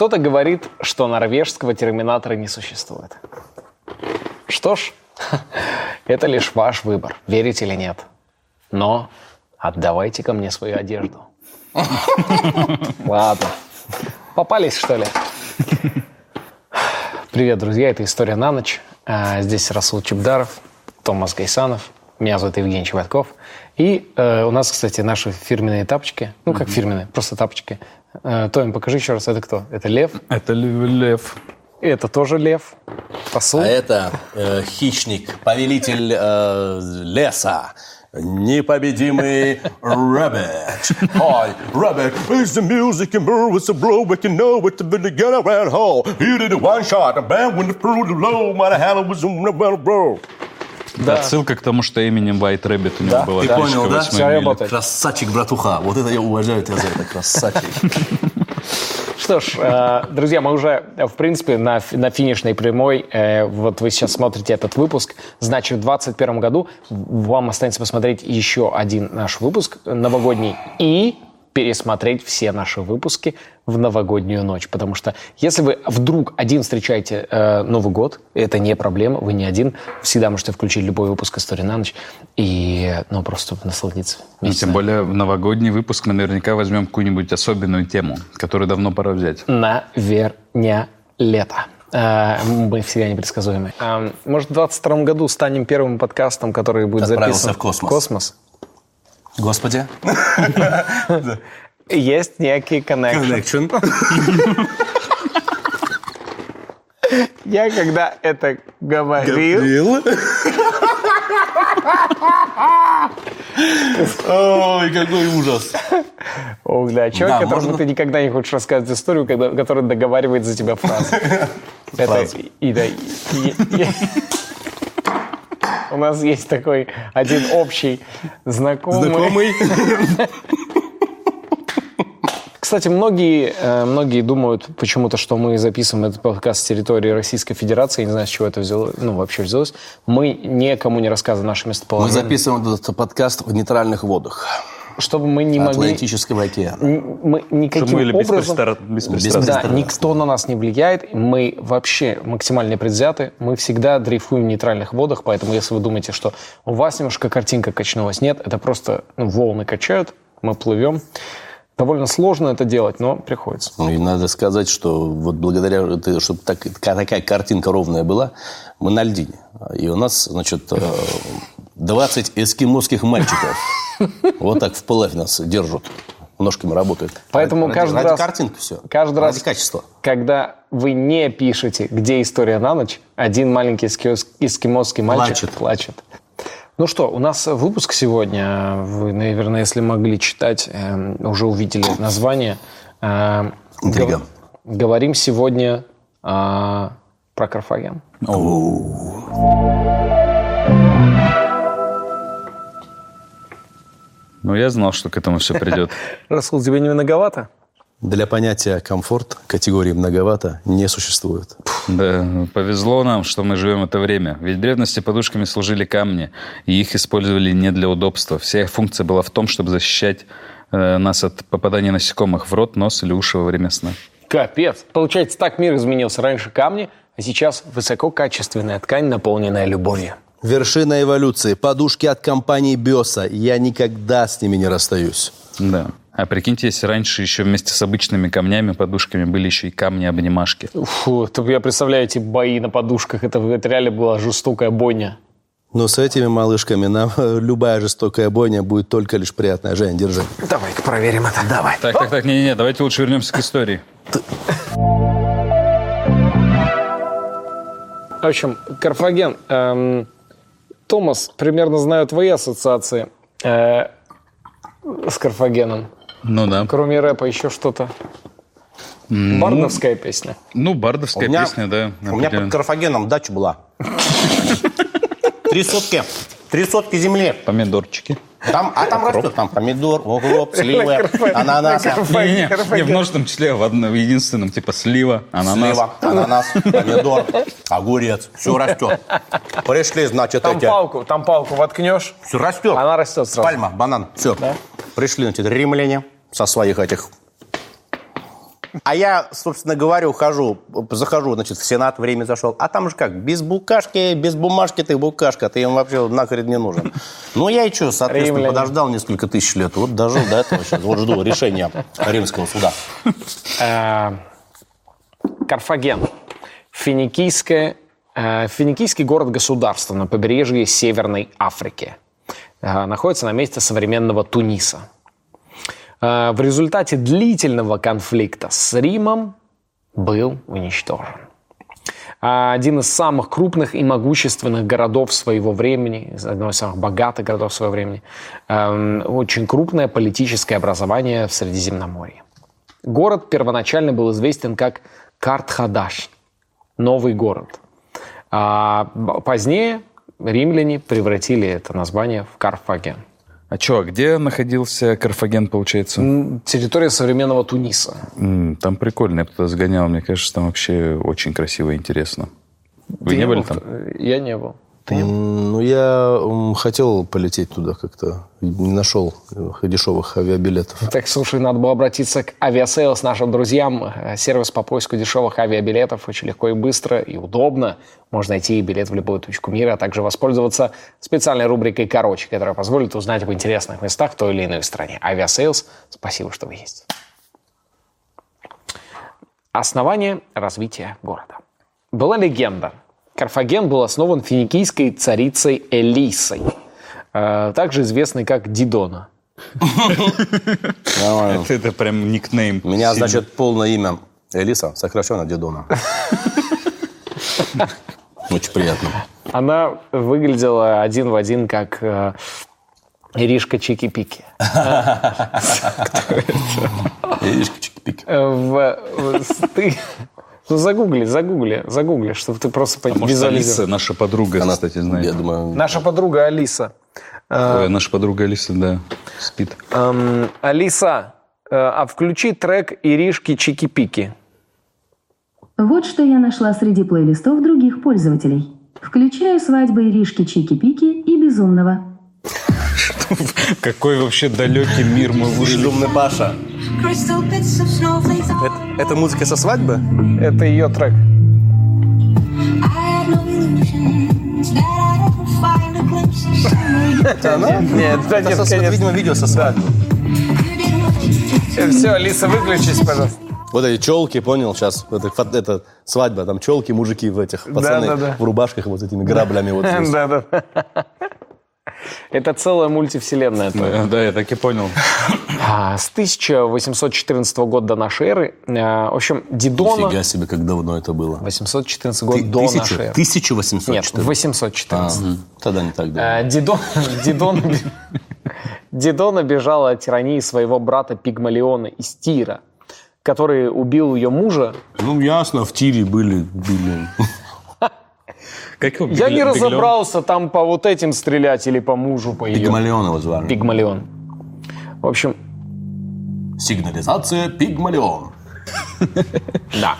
Кто-то говорит, что норвежского терминатора не существует. Что ж, это лишь ваш выбор, верить или нет. Но отдавайте ко мне свою одежду. Ладно. Попались, что ли? Привет, друзья, это «История на ночь». А, здесь Расул Чебдаров, Томас Гайсанов, меня зовут Евгений Чеботков. И э, у нас, кстати, наши фирменные тапочки. Ну, как фирменные, просто тапочки. Э, Том, покажи еще раз, это кто? Это лев? Это лев. И это тоже лев. Посол. А это э, хищник, повелитель э, леса. Непобедимый Rabbit. Hi, Rabbit. It's the music and move, it's a blow, we can know what to be get around hall. You did it one shot, a band when the crew the low, my hell was on the battle bro. Да. Отсылка к тому, что именем White Rabbit у него Да, была Ты понял, да? «Восьмой Всё мили». работает. Красавчик, братуха. Вот это я уважаю тебя за это, красавчик. Что ж, э, друзья, мы уже, в принципе, на, на финишной прямой. Э, Вот вы сейчас смотрите этот выпуск. Значит, в 2021 году вам останется посмотреть еще один наш выпуск новогодний и пересмотреть все наши выпуски в новогоднюю ночь. Потому что если вы вдруг один встречаете э, Новый год, это не проблема, вы не один. Всегда можете включить любой выпуск «Истории на ночь» и ну, просто насладиться. Ну, тем более в новогодний выпуск мы наверняка возьмем какую-нибудь особенную тему, которую давно пора взять. Наверня лето. Э, Мы всегда непредсказуемы. Э, Может, в 22 году станем первым подкастом, который будет Отправился записан в космос. космос. Господи. Есть некий коннекшн. Я когда это говорил, Ой, какой ужас. Ох, да, человек, Да, которому можно- ты никогда не хочешь рассказывать историю, когда, который договаривает за тебя фразы. Это, и, да, и- и- У нас есть такой один общий знакомый. Знакомый? Кстати, многие, э, многие думают почему-то, что мы записываем этот подкаст с территории Российской Федерации. Я не знаю, с чего это взяло, ну, вообще взялось. Мы никому не рассказываем наше Мы местоположение. записываем этот подкаст в нейтральных водах Чтобы мы не могли... Атлантического океана. Мы никаким Чтобы мы были образом... беспристра- беспристрастны. Да, никто на нас не влияет. Мы вообще максимально предвзяты. Мы всегда дрейфуем в нейтральных водах. Поэтому, если вы думаете, что у вас немножко картинка качнулась, нет, это просто ну, волны качают, мы плывем. Довольно сложно это делать, но приходится. Ну, И надо сказать, что вот благодаря, это- чтобы так- такая картинка ровная была, мы на льдине. И у нас, значит, э, 20 эскимосских мальчиков вот так вплавь нас держат. Ножками работают. Поэтому ради, каждый ради раз- картинки все. каждый ради раз- качества. Когда вы не пишете, где история на ночь, один маленький эски- эскимосский мальчик Плачет. плачет. Ну что, у нас выпуск сегодня. Вы, наверное, если могли читать, эм, уже увидели название. Эм, Интрига. гов- Говорим сегодня э, про Карфаген. Ну, я знал, что к этому все придет. Расул, тебе не многовато? Для понятия комфорт категории многовато не существует. Да, повезло нам, что мы живем это время. Ведь в древности подушками служили камни, и их использовали не для удобства. Вся их функция была в том, чтобы защищать э, нас от попадания насекомых в рот, нос или уши во время сна. Капец. Получается, так мир изменился. Раньше камни, а сейчас высококачественная ткань, наполненная любовью. Вершина эволюции. Подушки от компании Беса. Я никогда с ними не расстаюсь. Да. А прикиньте, если раньше еще вместе с обычными камнями, подушками были еще и камни-обнимашки. Фу, то я представляю эти бои на подушках. Это, это реально была жестокая бойня. Но с этими малышками нам э, любая жестокая бойня будет только лишь приятная. Жень, держи. Давай-ка проверим это. Давай. Так, так, так, не-не-не, давайте лучше вернемся к истории. В общем, Карфаген. эм, Томас, примерно знаю твои ассоциации э, с Карфагеном. Ну да. Кроме рэпа еще что-то. Бардовская песня. Ну, бардовская песня, да. У меня под Карфагеном дача была. Три сотки. Три сотки земли. Помидорчики. Там, а там растет, там помидор, укроп, слива, ананас. Не, не, не в множественном числе, в одном, в единственном, типа слива, ананас. Слива, ананас, помидор, огурец. Все растет. Пришли, значит, Там эти... палку, там палку воткнешь. Все растет. Она растет сразу. Пальма, банан, все. Пришли, значит, римляне со своих этих... А я, собственно говоря, ухожу, захожу, значит, в Сенат, время зашел. А там же как, без букашки, без бумажки ты букашка, ты им вообще нахрен не нужен. Ну, я и что, соответственно, Римляне. подождал несколько тысяч лет. Вот дожил до этого сейчас. Вот жду решения римского суда. Э, Карфаген. Финикийское, э, финикийский город-государство на побережье Северной Африки. Э, Находится на месте современного Туниса. Э, В результате длительного конфликта с Римом был уничтожен. А Один из самых крупных и могущественных городов своего времени, одно из самых богатых городов своего времени, эм, очень крупное политическое образование в Средиземноморье. Город первоначально был известен как Картхадаш, новый город. А позднее римляне превратили это название в Карфаген. А что, где находился Карфаген, получается? Территория современного Туниса. Там прикольно, я туда сгонял. Мне кажется, там вообще очень красиво и интересно. Вы Ты не были был там? в- Я не был. М, Ну, я хотел полететь туда как-то. Не нашел э, дешевых авиабилетов. Так, слушай, надо было обратиться к авиасейлс нашим друзьям. Э, Сервис по поиску дешевых авиабилетов очень легко и быстро и удобно. Можно найти билет в любую точку мира, а также воспользоваться специальной рубрикой «Короче», которая позволит узнать об интересных местах в той или иной стране. Авиасейлс, спасибо, что вы есть. Основание развития города. Была легенда. Карфаген был основан финикийской царицей Элисой, э, также известной как Дидона. Это, это прям никнейм. У меня, значит, полное имя Элиса, сокращенно Дедона. Очень приятно. Она выглядела один в один, как э, Иришка Чики-Пики. Иришка Чики-Пики. В- загугли, загугли, загугли, чтобы ты просто А может, Алиса, наша подруга, Она, кстати, знает. Я думаю, Наша подруга Алиса. Ой, наша подруга Алиса, да, спит. Эм, Алиса, э, а включи трек Иришки Чики-Пики. Вот что я нашла среди плейлистов других пользователей. Включаю свадьбы Иришки Чики-Пики и Безумного. Какой вообще далекий мир мы вышли. безумный Паша. Это, это музыка со свадьбы? Это ее трек. Это она? Нет, да, Это, нет, со- конечно. видимо, видео со свадьбы. Did. Все, Алиса, выключись, пожалуйста. Вот эти челки, понял, сейчас, это, это свадьба, там челки, мужики в этих, пацаны да, да. в рубашках вот этими граблями вот здесь. Да, да. Это целая мультивселенная. Да, да, я так и понял. А, С 1814 года до нашей эры, э, в общем, Дидона... Нифига себе, как давно это было. 814 год Ты- до тысячу- нашей эры. 1814? Нет, 814. А, Тогда не так давно. Э, Дидон, Дидон, Дидона бежала от тирании своего брата Пигмалиона из Тира, который убил ее мужа. Ну, ясно, в тире были, были. Как его, Я не разобрался, там по вот этим стрелять или по мужу, по ее. Пигмалион его звали. Пигмалион. В общем, Сигнализация Пигмалион. Да.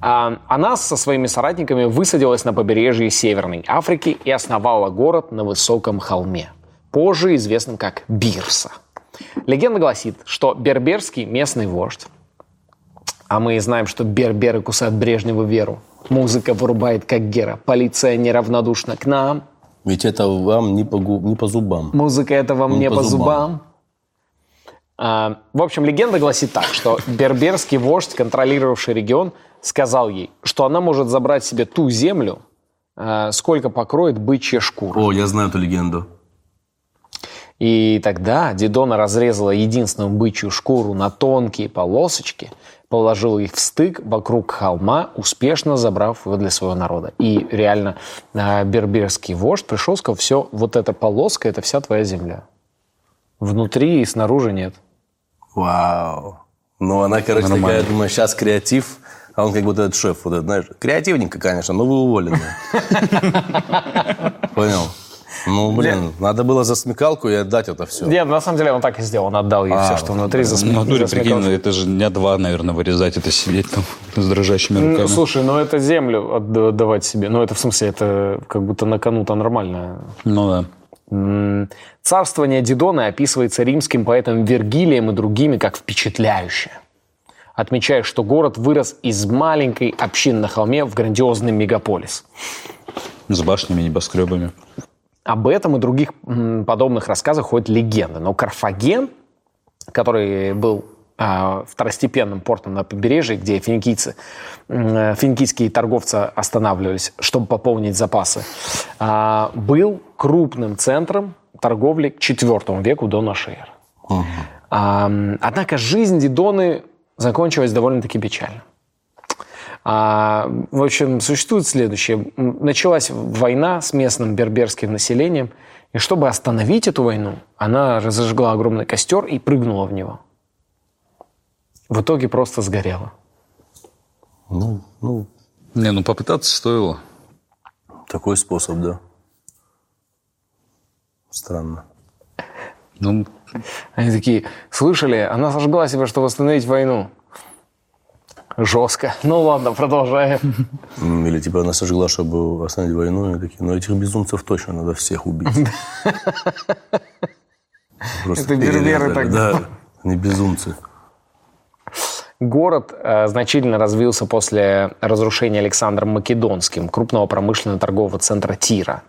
А, Она со своими соратниками высадилась на побережье Северной Африки и основала город на высоком холме, позже известным как Бирса. Легенда гласит, что берберский местный вождь, а мы знаем, что берберы кусают Брежневу веру, музыка вырубает как гера, полиция неравнодушна к нам, Ведь это вам не по, гу- не по зубам. Музыка это вам Ну, не по по зубам. зубам. А, в общем, легенда гласит так, что берберский вождь, контролировавший регион, сказал ей, что она может забрать себе ту землю, а, сколько покроет бычья шкура. О, я знаю эту легенду. И тогда Дидона разрезала единственную бычью шкуру на тонкие полосочки, положила их в стык вокруг холма, успешно забрав его для своего народа. И реально а, берберский вождь пришел, сказал, все, вот эта полоска, это вся твоя земля. Внутри и снаружи нет. Вау. Ну, она, короче, Нормально. такая, думаю, сейчас креатив, а он как будто этот шеф, вот этот, знаешь, креативненько, конечно, но вы уволены. Понял? Ну, блин, надо было за смекалку и отдать это все. Нет, на самом деле он так и сделал. Он отдал ей все, что внутри за В натуре, за прикинь, смекалку. ну, это же дня два, наверное, вырезать, это сидеть там с дрожащими Ну, руками. Слушай, ну это землю отда- отдавать себе. Ну это в смысле, это как будто на кону-то нормально. Ну да. Царствование Дидона описывается римским поэтом Вергилием и другими как впечатляющее. Отмечая, что город вырос из маленькой общины на холме в грандиозный мегаполис. С башнями, небоскребами. Об этом и других подобных рассказах ходят легенды. Но Карфаген, который был а, второстепенным портом на побережье, где финикийцы, финикийские торговцы останавливались, чтобы пополнить запасы, а, был крупным центром торговли к IV веку до нашей эры. М, однако жизнь Дидоны закончилась довольно-таки печально. А, в общем, существует следующее. Началась война с местным берберским населением, и чтобы остановить эту войну, она разожгла огромный костер и прыгнула в него. В итоге просто сгорела. Ну, ну, Не, ну попытаться стоило. такой способ, да. Странно. Ну, Они такие, слышали, она сожгла себя, чтобы остановить войну. Жестко. Ну ладно, продолжаем. Или типа она сожгла, чтобы остановить войну, и такие, ну этих безумцев точно надо всех убить. Это берберы так. Да, они безумцы. Город э, значительно развился после разрушения Александром Македонским, крупного промышленно-торгового центра Тира,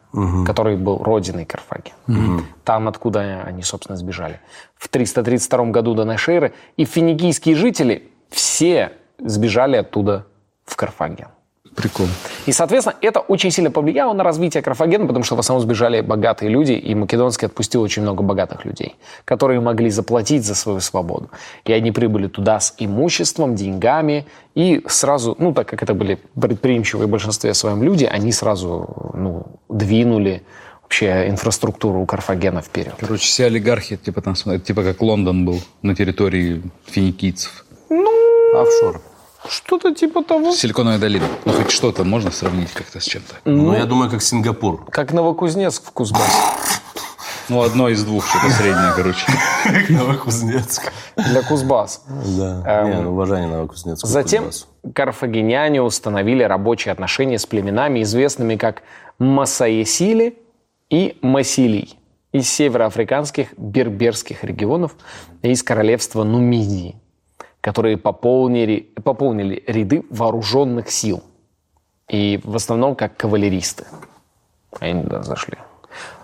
который был родиной Карфагена. Там, откуда они, собственно, сбежали. В 332 году до нашей эры и финикийские жители все сбежали оттуда в Карфаген. прикол. И, соответственно, это очень сильно повлияло на развитие Карфагена, потому что в основном сбежали богатые люди, и Македонский отпустил очень много богатых людей, которые могли заплатить за свою свободу. И они прибыли туда с имуществом, деньгами, и сразу, ну, так как это были предприимчивые в большинстве своем люди, они сразу, ну, двинули вообще инфраструктуру у Карфагена вперед. Короче, все олигархи, типа там, типа как Лондон был на территории финикийцев. Офшор. Что-то типа того. Силиконовая долина. Ну, хоть что-то можно сравнить как-то с чем-то. Ну, я думаю, как Сингапур. Как Новокузнецк в Кузбассе. Ну, одно из двух, что-то среднее, короче. Новокузнецк. Для Кузбасса. Да. Не, ну, уважение Новокузнецку. Затем Кузбассу. карфагеняне установили рабочие отношения с племенами, известными как Масаесили и Масилий из североафриканских берберских регионов и из королевства Нумидии, которые пополнили, пополнили ряды вооруженных сил. И в основном как кавалеристы. Они туда зашли.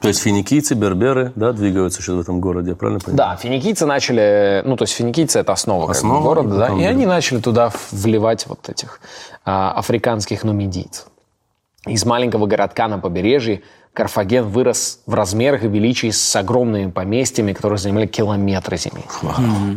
То есть финикийцы, берберы, да, двигаются сейчас в этом городе, я правильно понимаю? Да, финикийцы начали, ну, то есть финикийцы это основа, как бы Основа, города, и да, и они начали туда вливать вот этих а, африканских нумидийцев. Из маленького городка на побережье Карфаген вырос в размерах и величии с огромными поместьями, которые занимали километры земли.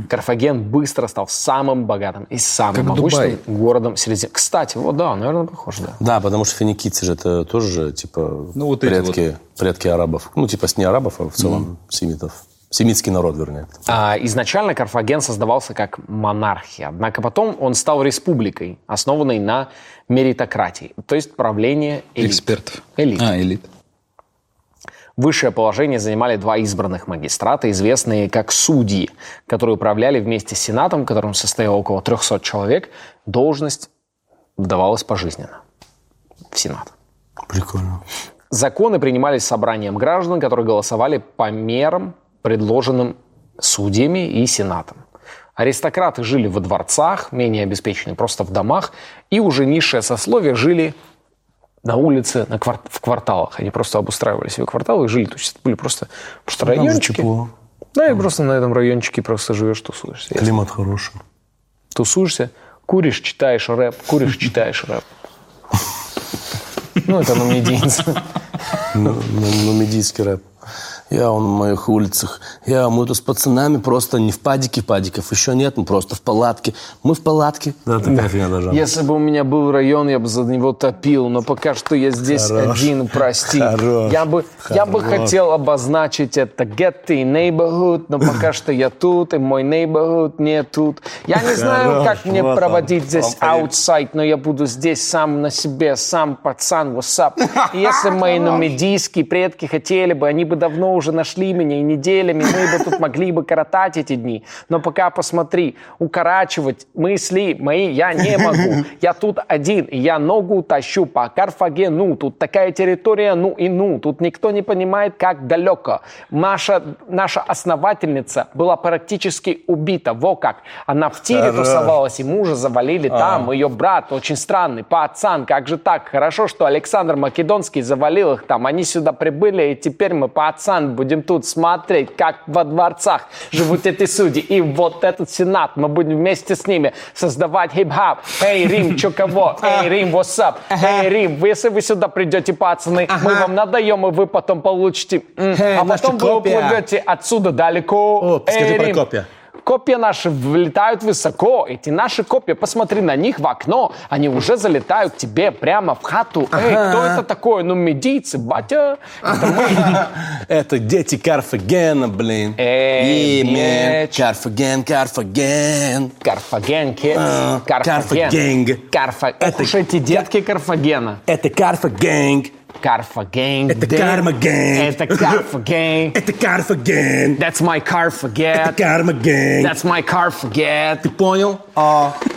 Карфаген быстро стал самым богатым и самым Как могущественным городом Средиземья. Кстати, вот да, наверное, похож, да. Да, потому что финикийцы же это тоже же, типа Ну, вот предки, предки арабов. Ну, типа с не арабов, а в целом семитов. Семитский народ, вернее. А, изначально Карфаген создавался как монархия, однако потом он стал республикой, основанной на меритократии, то есть правление элит. Экспертов. Элит. А, элит. Высшее положение занимали два избранных магистрата, известные как судьи, которые управляли вместе с Сенатом, в котором состояло около 300 человек. Должность давалась пожизненно в Сенат. Прикольно. Законы принимались собранием граждан, которые голосовали по мерам, предложенным судьями и сенатом. Аристократы жили во дворцах, менее обеспеченные просто в домах, и уже низшее сословие жили на улице, на квар- в кварталах. Они просто обустраивали себе кварталы и жили. То есть это были просто, просто Там райончики. тепло. Да, и просто на этом райончике просто живешь, тусуешься. Климат хороший. Тусуешься, куришь, читаешь рэп, куришь, читаешь рэп. Ну, это на медийцы. Ну, ну, ну, медийский рэп. Я он на моих улицах. Я, мы тут с пацанами просто не в падике падиков. Еще нет, мы просто в палатке. Мы в палатке. Да, такая фигня. Если бы у меня был район, я бы за него топил, но пока что я здесь Хорош. один, прости. Хорош. Я бы, я бы Хорош. хотел обозначить это getty neighborhood, но пока что я тут, и мой neighborhood не тут. Я не знаю, Хорош, как мне проводить здесь outside, но я буду здесь сам на себе, сам пацан, what's up. И если мои нумидийские предки хотели бы, они бы давно уже нашли меня, и неделями мы бы тут могли бы коротать эти дни. Но пока посмотри, укорачивать мысли мои я не могу. Я тут один, и я ногу тащу по Карфагену. Тут такая территория, ну и ну. Тут никто не понимает, как далеко. Наша, наша основательница была практически убита. Во как. Она в тире тусовалась, и мужа завалили там. Ее брат очень странный, пацан. Как же так? Хорошо, что Александр Македонский завалил их там. Они сюда прибыли, и теперь мы, пацан, будем тут смотреть, как во дворцах живут эти судьи. И вот этот сенат, мы будем вместе с ними создавать хип-хап. Эй, Рим, чё кого? Эй, Рим, what's up? Эй, Рим, если вы сюда придете, пацаны, мы вам надаем, и вы потом получите. А потом вы уплывете отсюда далеко. О, скажи про копия. Копья наши влетают высоко. Эти наши копья, посмотри на них в окно. Они уже залетают к тебе прямо в хату. Эй, кто это такой? Ну, медийцы, батя. Это мы. Это дети Карфагена, блин. Эй, bitch. Карфаген, Карфаген. Карфаген, kids. А, Карфаген. Карфаген. Это- эти детки Карфагена. Это Карфаген. Карфаген. Это дэ- Кармаген. Это Карфаген. Это Карфаген. That's my Это Карфаген. Кармаген. That's my Карфаген. Ты понял? А. Drop it down.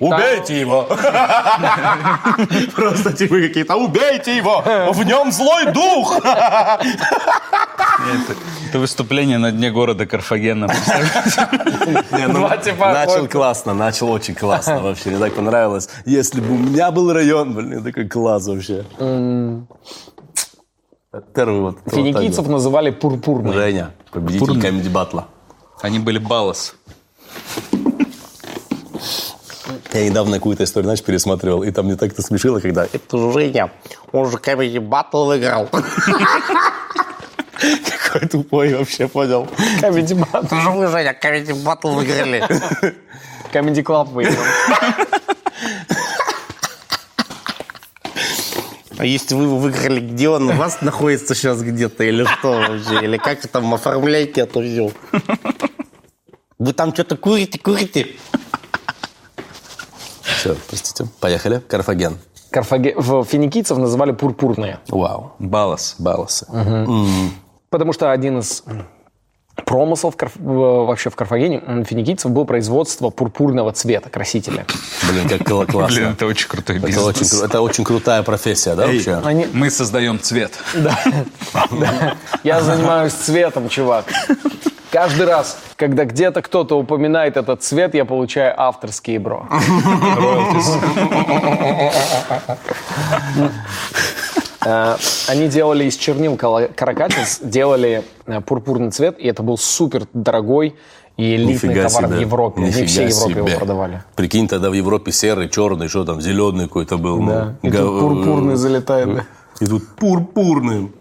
Убейте его! Просто типа какие-то, убейте его! В нем злой дух! Это выступление на дне города Карфагена. Не, ну, типа начал классно, начал очень классно вообще. Мне так понравилось. Если бы у меня был район, блин, такой класс вообще. Первый вот. вот Финикийцев называли так. пурпурной. Женя, победитель Пурный. комедий батла. Они были балас. Я недавно какую-то историю, знаешь, пересматривал, и там мне так-то смешило, когда это же Женя, он же комедий батл выиграл. Какой тупой вообще, понял? Comedy Battle. Это же вы, Женя, комедий батл выиграли. Comedy Club выиграл. А если вы его выиграли, где он у вас находится сейчас где-то, или что вообще? Или как там оформляете это все? Вы там что-то курите, курите? Все, простите. Поехали. Карфаген. Карфаге... в- Финикийцев называли пурпурные. Вау. Балас. Баласы. Потому что один из Карф- в- вообще в Карфагене финикийцев был производство пурпурного цвета красителя. Блин, как кла- Блин, классно. это очень крутой Это очень, бизнес. это очень крутая профессия, да, вообще? Они... Мы создаем цвет. Да. Я занимаюсь цветом, чувак. Каждый раз, когда где-то кто-то упоминает этот цвет, я получаю авторские бро. Э, Они делали из чернил каракатиц, делали э, пурпурный цвет, и это был супер дорогой и элитный Нифига товар себе. в Европе. Не Нифига все Европе его себе. продавали. Прикинь, тогда в Европе серый, черный, что там, зеленый какой-то был. ну, Да. И га- тут пурпурный залетает. да. И тут пурпурным.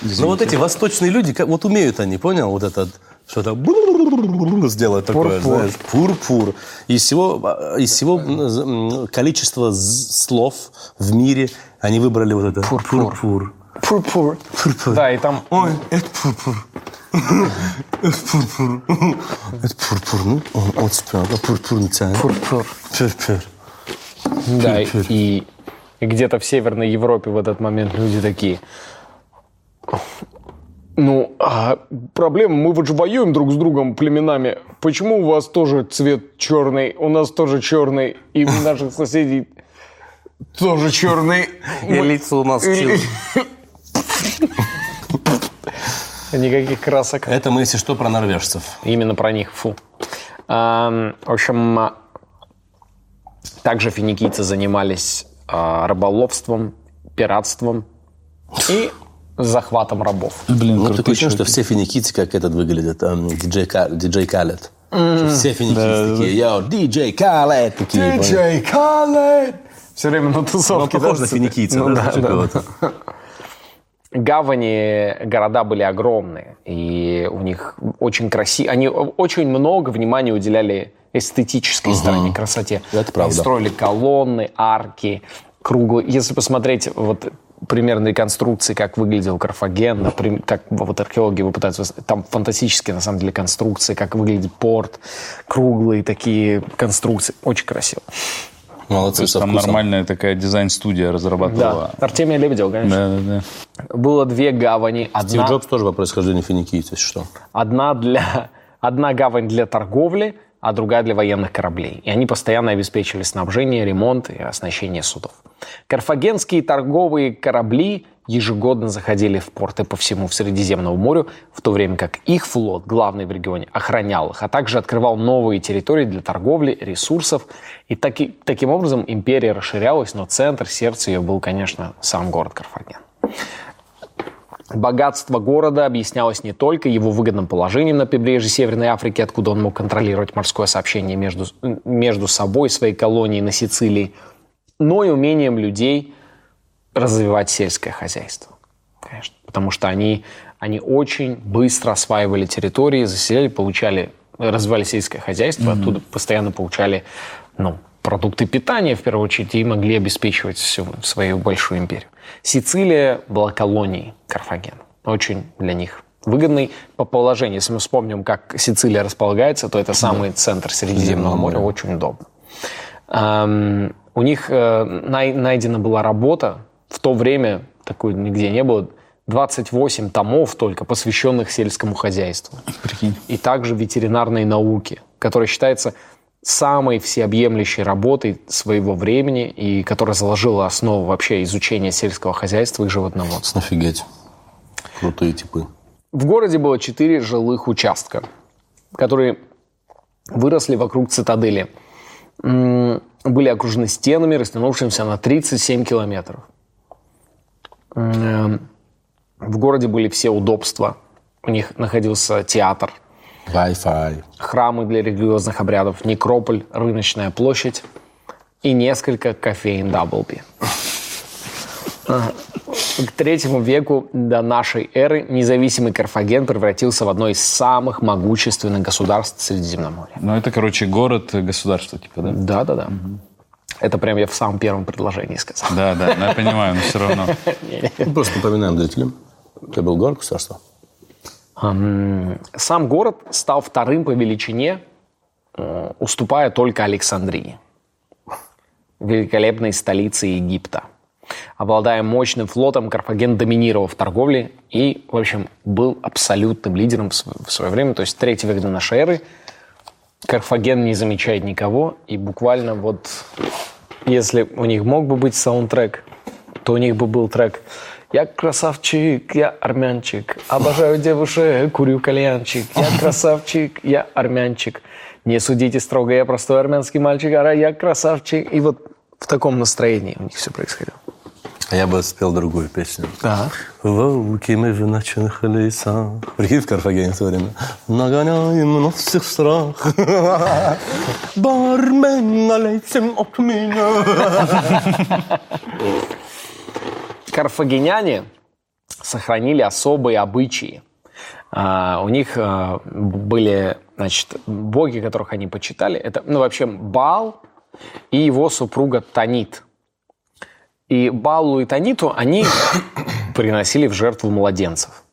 Ну вот эти восточные люди, вот умеют они, понял? Вот этот что-то сделать такое, Пурпур. знаешь, пурпур. Из всего, из всего количества слов в мире они выбрали вот это Пурпур. пурпур. Пурпур. Да, и там Ой, это пурпур. Это пурпур. Это пурпур. Ну, он, он спел, да, пурпурный цвет. пурпур. Пурпур. Да, и, и где-то в Северной Европе в этот момент люди такие. Ну, а проблема, мы вот же воюем друг с другом племенами. Почему у вас тоже цвет черный, у нас тоже черный, и у наших соседей тоже черный? И лица у нас. Никаких красок. Это мы, если что, про норвежцев. Именно про них, фу. В общем, а, также финикийцы занимались а, рыболовством, пиратством и захватом рабов. Блин, Ну, крутой такое ощущение, что все финикийцы как этот выглядит, эм, диджей, Ка- диджей Калет. Все финикийцы такие, йоу, диджей Калет, такие. понял? Khaled, Все время на Ну, тусовке. похож да, на финикийца, Ну да, да, да. Гавани города были огромные, и у них очень красиво, они очень много внимания уделяли эстетической стороне, красоте. Это правда. Они строили колонны, арки, круглые. Если посмотреть вот примерно реконструкции, как выглядел Карфаген, например, как вот археологи его пытаются... Там фантастические, на самом деле, конструкции, как выглядит порт, круглые такие конструкции. Очень красиво. То Молодцы, есть со там нормальная такая дизайн-студия разрабатывала. Да, Артемия Лебедева, конечно. Да, да, да. Было две гавани. Стив Одна... Джобс тоже по происхождению финикийца, если что. Одна, для, одна гавань для торговли, а другая для военных кораблей. И они постоянно обеспечивали снабжение, ремонт и оснащение судов. Карфагенские торговые корабли ежегодно заходили в порты по всему Средиземному морю, в то время как их флот, главный в регионе, охранял их, а также открывал новые территории для торговли, ресурсов. И таки- таким образом империя расширялась, но центр, сердце ее был, конечно, сам город Карфаген. Богатство города объяснялось не только его выгодным положением на побережье Северной Африки, откуда он мог контролировать морское сообщение между, между собой своей колонией на Сицилии, но и умением людей развивать сельское хозяйство. Конечно. Потому что они, они очень быстро осваивали территории, заселяли, получали, развивали сельское хозяйство, оттуда постоянно получали ну, продукты питания, в первую очередь, и могли обеспечивать всю свою большую империю. Сицилия была колонией Карфагена. Очень для них выгодный по положению. Если мы вспомним, как Сицилия располагается, то это самый центр Средиземного моря, очень удобно. Эм, у них э, най- найдена была работа, в то время такой нигде не было, 28 томов только, посвященных сельскому хозяйству. Прикинь. И также ветеринарной науке, которая считается самой всеобъемлющей работой своего времени и которая заложила основу вообще изучения сельского хозяйства и животноводства. Офигеть. Крутые типы. В городе было четыре жилых участка, которые выросли вокруг цитадели. Были окружены стенами, растянувшимися на 37 километров. М, В городе были все удобства. У них находился театр, Wi-Fi. храмы для религиозных обрядов, некрополь, рыночная площадь и несколько кофеин Даблби. К третьему веку до нашей эры независимый Карфаген превратился в одно из самых могущественных государств Средиземноморья. Ну, это, короче, город, э, государство, типа, да? Да-да-да. Это прям я в самом первом предложении сказал. Да, да, ну, я понимаю, но все равно. Ну, Просто напоминаем зрителям. Это был город государства. Ам, Сам город стал вторым по величине, э, уступая только Александрии, великолепной столице Египта. Обладая мощным флотом, Карфаген доминировал в торговле и, в общем, был абсолютным лидером в св- в свое время. То есть третий век до нашей эры Карфаген не замечает никого, и буквально вот, если у них мог бы быть саундтрек, то у них бы был трек «Я красавчик, я армянчик, обожаю девушек, курю кальянчик, я красавчик, я армянчик, не судите строго, я простой армянский мальчик, а я красавчик». И вот в таком настроении у них все происходило. А я бы спел другую песню. Да. Волки мы в ночных лесах. Прикинь, в Карфагене в то время. Нагоняем нас всех страх. Бармен, налейте от меня. карфагеняне сохранили особые обычаи. А, у них а, были, значит, боги, которых они почитали. Это, ну, вообще, Баал и его супруга Танит. И Баалу и Таниту они приносили в жертву младенцев.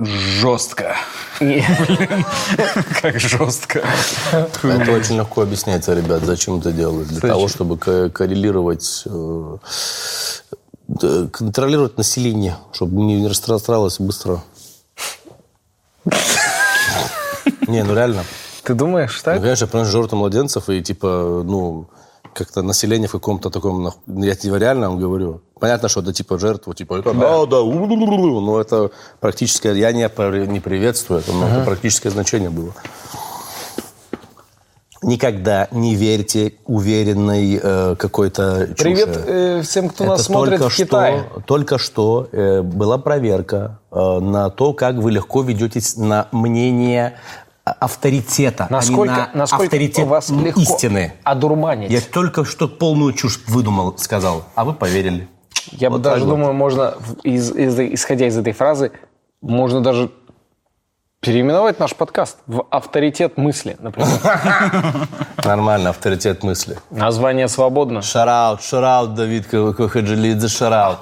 Жестко. Как жестко. Это очень легко объясняется, ребят, зачем это делают. Для того, чтобы ко- коррелировать, э, контролировать население, чтобы не распространялось быстро. Не, ну реально. Ты думаешь, Ну, так? конечно, приносят жертву младенцев, и типа, ну, как-то население в каком-то таком, нах- я тебе реально вам говорю. Понятно, что это типа жертва, типа, это, да, да, у-лу-лу-лу-лу, но это практическое, я не, не приветствую это, но это практическое значение было. Никогда не верьте уверенной э, какой-то чуши. Привет э, всем, кто нас Это смотрит только в Китае. Что, только что э, была проверка э, на то, как вы легко ведетесь на мнение авторитета, Насколько, а не на насколько авторитет вас легко истины. одурманить? Я только что полную чушь выдумал, сказал, а вы поверили. Я бы Вот так даже вот. думаю, можно, из- из- исходя из этой фразы, можно даже переименовать наш подкаст в «Авторитет мысли», например. Нормально, авторитет мысли. Название свободно. Шараут, шараут, Давид Кохаджилидзе, шараут.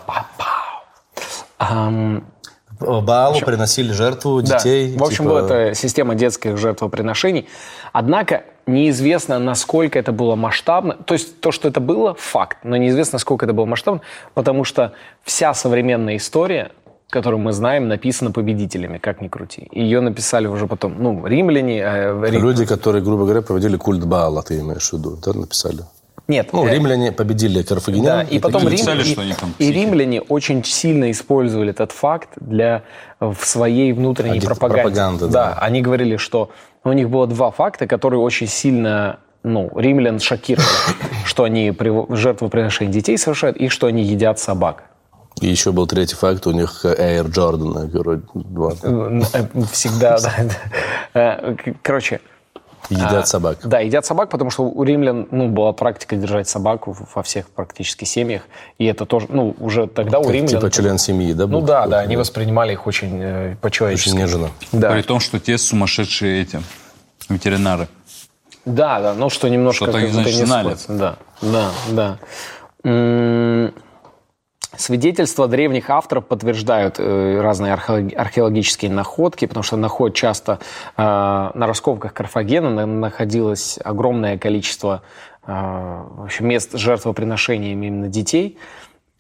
Баалу приносили жертву да. детей. В общем, типа, была это система детских жертвоприношений. Однако неизвестно, насколько это было масштабно. То есть то, что это было, факт. Но неизвестно, насколько это было масштабно, потому что вся современная история, которую мы знаем, написана победителями, как ни крути. Ее написали уже потом, ну, римляне. э, рим- Люди, которые, грубо говоря, проводили культ Баала, ты имеешь в виду, да, написали? Нет, Ну, э, римляне победили карфагенян. Да, и потом такие- рим- Написали, и- что они там и римляне очень сильно использовали этот факт для в своей внутренней Аги- пропаганде. пропаганды, да. они говорили, что у них было два факта, которые очень сильно ну, римлян шокировали, что они при- жертвоприношение детей совершают и что они едят собак. И еще был третий факт, у них э, Air Jordan, говорю, два. Э, Всегда, да. Э, Короче, Едят собак. да, едят собак, потому что у римлян ну, была практика держать собаку во всех практически семьях, и это тоже, ну, уже тогда у римлян... типа член семьи, да? Ну да, да, они воспринимали их очень э, по-человечески. Очень нежно. Да. При том, что те сумасшедшие эти ветеринары. Да, да, ну что немножко Что-то значит, не знали. сходится. Да, да, да. Свидетельства древних авторов подтверждают э, разные археолог- археологические находки, потому что наход часто э, на раскопках Карфагена на- находилось огромное количество э, в общем, мест с жертвоприношениями именно детей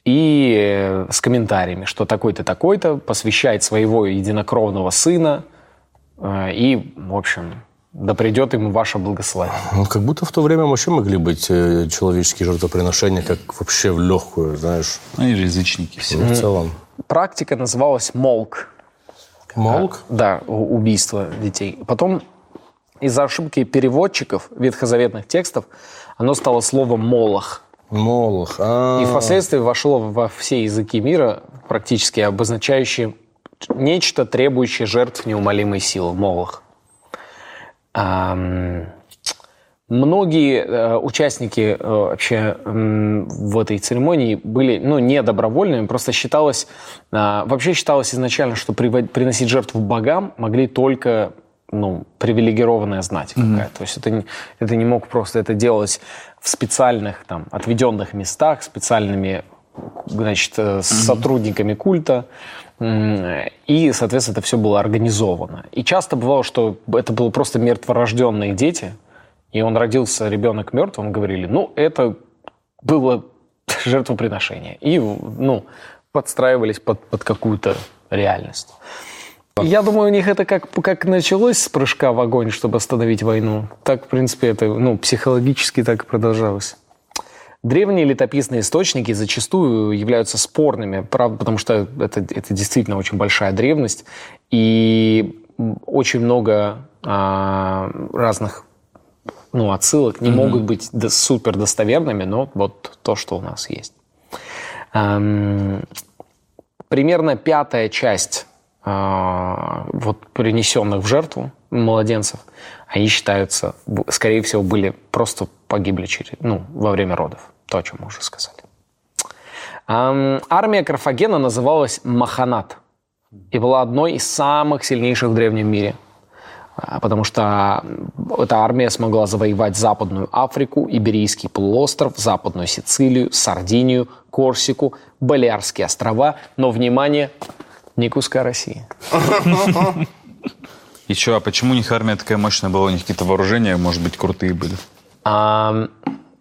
и э, с комментариями, что такой-то, такой-то посвящает своего единокровного сына э, и, в общем, да придет ему ваше благословение. Ну, как будто в то время вообще могли быть э, человеческие жертвоприношения, как вообще в легкую, знаешь, Они же язычники все. в целом. Практика называлась молк. Молк? Да, у- убийство детей. Потом из-за ошибки переводчиков ветхозаветных текстов оно стало словом «молох». Молох. А, И впоследствии вошло во все языки мира, практически обозначающие нечто, требующее жертв неумолимой силы. Молох. Многие э, участники э, вообще в этой церемонии были, ну, не добровольными, просто считалось, а, вообще считалось изначально, что приносить жертву богам могли только, ну, привилегированная знать какая-то. То есть это не, это не мог просто, это делалось в специальных, там, отведенных местах, специальными, значит, с сотрудниками культа. И, соответственно, это все было организовано. И часто бывало, что это было просто мертворожденные дети, и он родился ребенок мертвым, говорили, ну, это было жертвоприношение. И, ну, подстраивались под, под какую-то реальность. Я думаю, у них это как, как началось с прыжка в огонь, чтобы остановить войну. Так, в принципе, это ну, психологически так и продолжалось. Древние летописные источники зачастую являются спорными, правда, потому что это, это действительно очень большая древность, и очень много а, разных ну, отсылок не могут быть до- супер достоверными, но вот то, что у нас есть. Ам, примерно пятая часть а, вот принесенных в жертву младенцев, они считаются, скорее всего, были просто погибли через, ну, во время родов. То, о чем мы уже сказали. Армия Карфагена называлась Маханат и была одной из самых сильнейших в древнем мире. А, Потому что эта армия смогла завоевать Западную Африку, Иберийский полуостров, Западную Сицилию, Сардинию, Корсику, Балиарские острова. Но, внимание, не куска России. И что, а почему у них армия такая мощная была? У них какие-то вооружения, может быть, крутые были?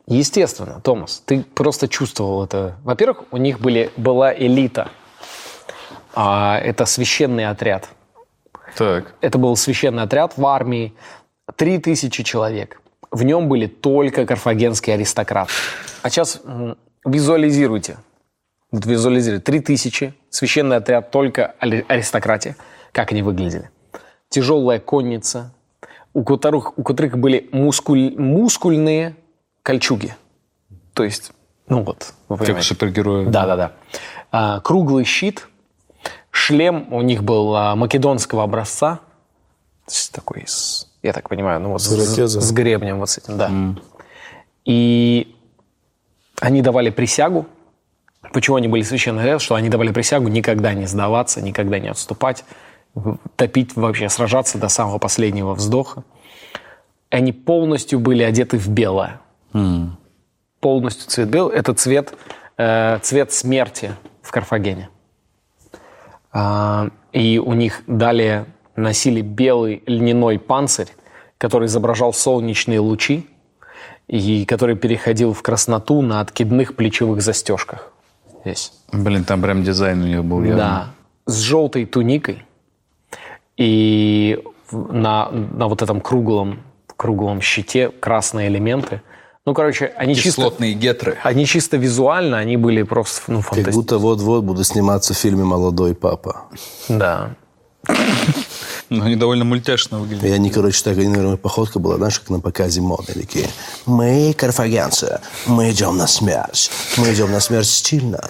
Естественно, Томас, ты просто чувствовал это. Во-первых, у них были, была элита. А, это священный отряд. Так. Это был священный отряд в армии. Три тысячи человек. В нем были только карфагенские аристократы. А сейчас визуализируйте. Вот визуализируйте. Три тысячи. Священный отряд только аристократия. Как они выглядели? Тяжелая конница, у которых, у которых были мускуль, мускульные кольчуги. То есть, ну вот, вы Как супергерои. Да, да, да. А, круглый щит, шлем у них был а, македонского образца, то есть такой с я так понимаю, ну вот с, ирокезом. с гребнем вот с этим, да. И они давали присягу. Почему они были священны? Говорят, что они давали присягу никогда не сдаваться, никогда не отступать, топить вообще, сражаться до самого последнего вздоха. Они полностью были одеты в белое. Полностью цвет белый. Это цвет, э, цвет смерти в Карфагене. А, и у них далее носили белый льняной панцирь, который изображал солнечные лучи и который переходил в красноту на откидных плечевых застежках. Здесь. Блин, там прям дизайн у них был явно. Да. С желтой туникой. И на, на вот этом круглом, круглом щите красные элементы. Ну, короче, они чисто, Кислотные гетры. они чисто визуально, они были просто ну, Как фантастические. будто вот-вот буду сниматься в фильме «Молодой папа». Да. Ну, они довольно мультяшно И выглядят. они, короче, так, наверное, походка была, знаешь, как на показе моды. Такие, мы карфагенцы, мы идем на смерть. Мы идем на смерть стильно.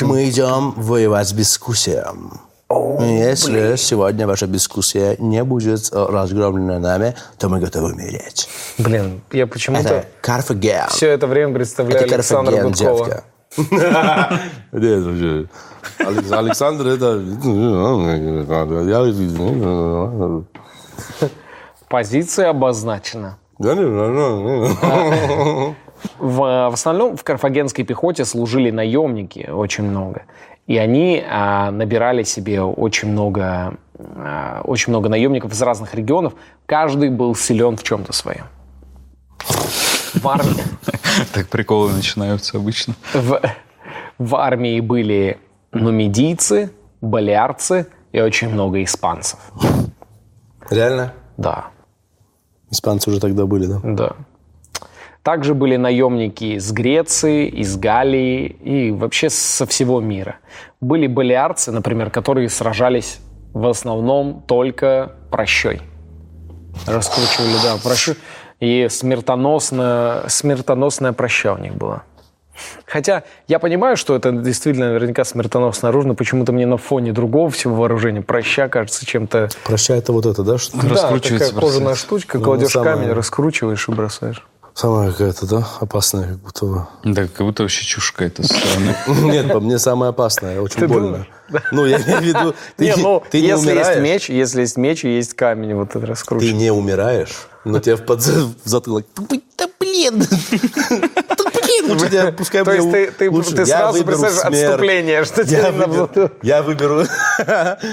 Мы идем воевать с бескусием. Если сегодня ваша бескусие не будет э, разгромлена нами, то мы готовы умереть. Блин, я почему-то Это Карфаген. все это время представляю Это Александра Карфаген, Гудкова. девка. Александр это... Я- Позиция обозначена. Да не, не, не. В, в основном в карфагенской пехоте служили наемники очень много. И они а, набирали себе очень много, а, очень много наемников из разных регионов. Каждый был силен в чем-то своем. В армии, Так приколы начинаются обычно. в, в армии были нумидийцы, балиарцы и очень много испанцев. Реально? Да. Испанцы уже тогда были, да? Да. Также были наемники из Греции, из Галлии и вообще со всего мира. Были балиарцы, например, которые сражались в основном только прощой. Раскручивали, да, прощу. И смертоносно, смертоносная проща у них была. Хотя я понимаю, что это действительно наверняка смертоносно оружие, но почему-то мне на фоне другого всего вооружения проща кажется чем-то... Прощай, это вот это, да? Что? Да, такая кожаная штучка, Ну, кладешь самое- камень, раскручиваешь и бросаешь. Самая какая-то, да? Опасная, как будто бы. Да, как будто вообще чушь какая-то со стороны. Нет, по мне самое опасное, очень больно. Ну, я имею в виду, ты, Не, ну, ты не если есть умираешь, меч, если есть меч и есть камень, вот это ты раскручиваешь. не умираешь, но тебе в, блин, да блин, лучше тебя, пускай То есть ты, ты, лучше. ты Я сразу представляешь смерть. отступление, что тебе Я выберу, я выберу,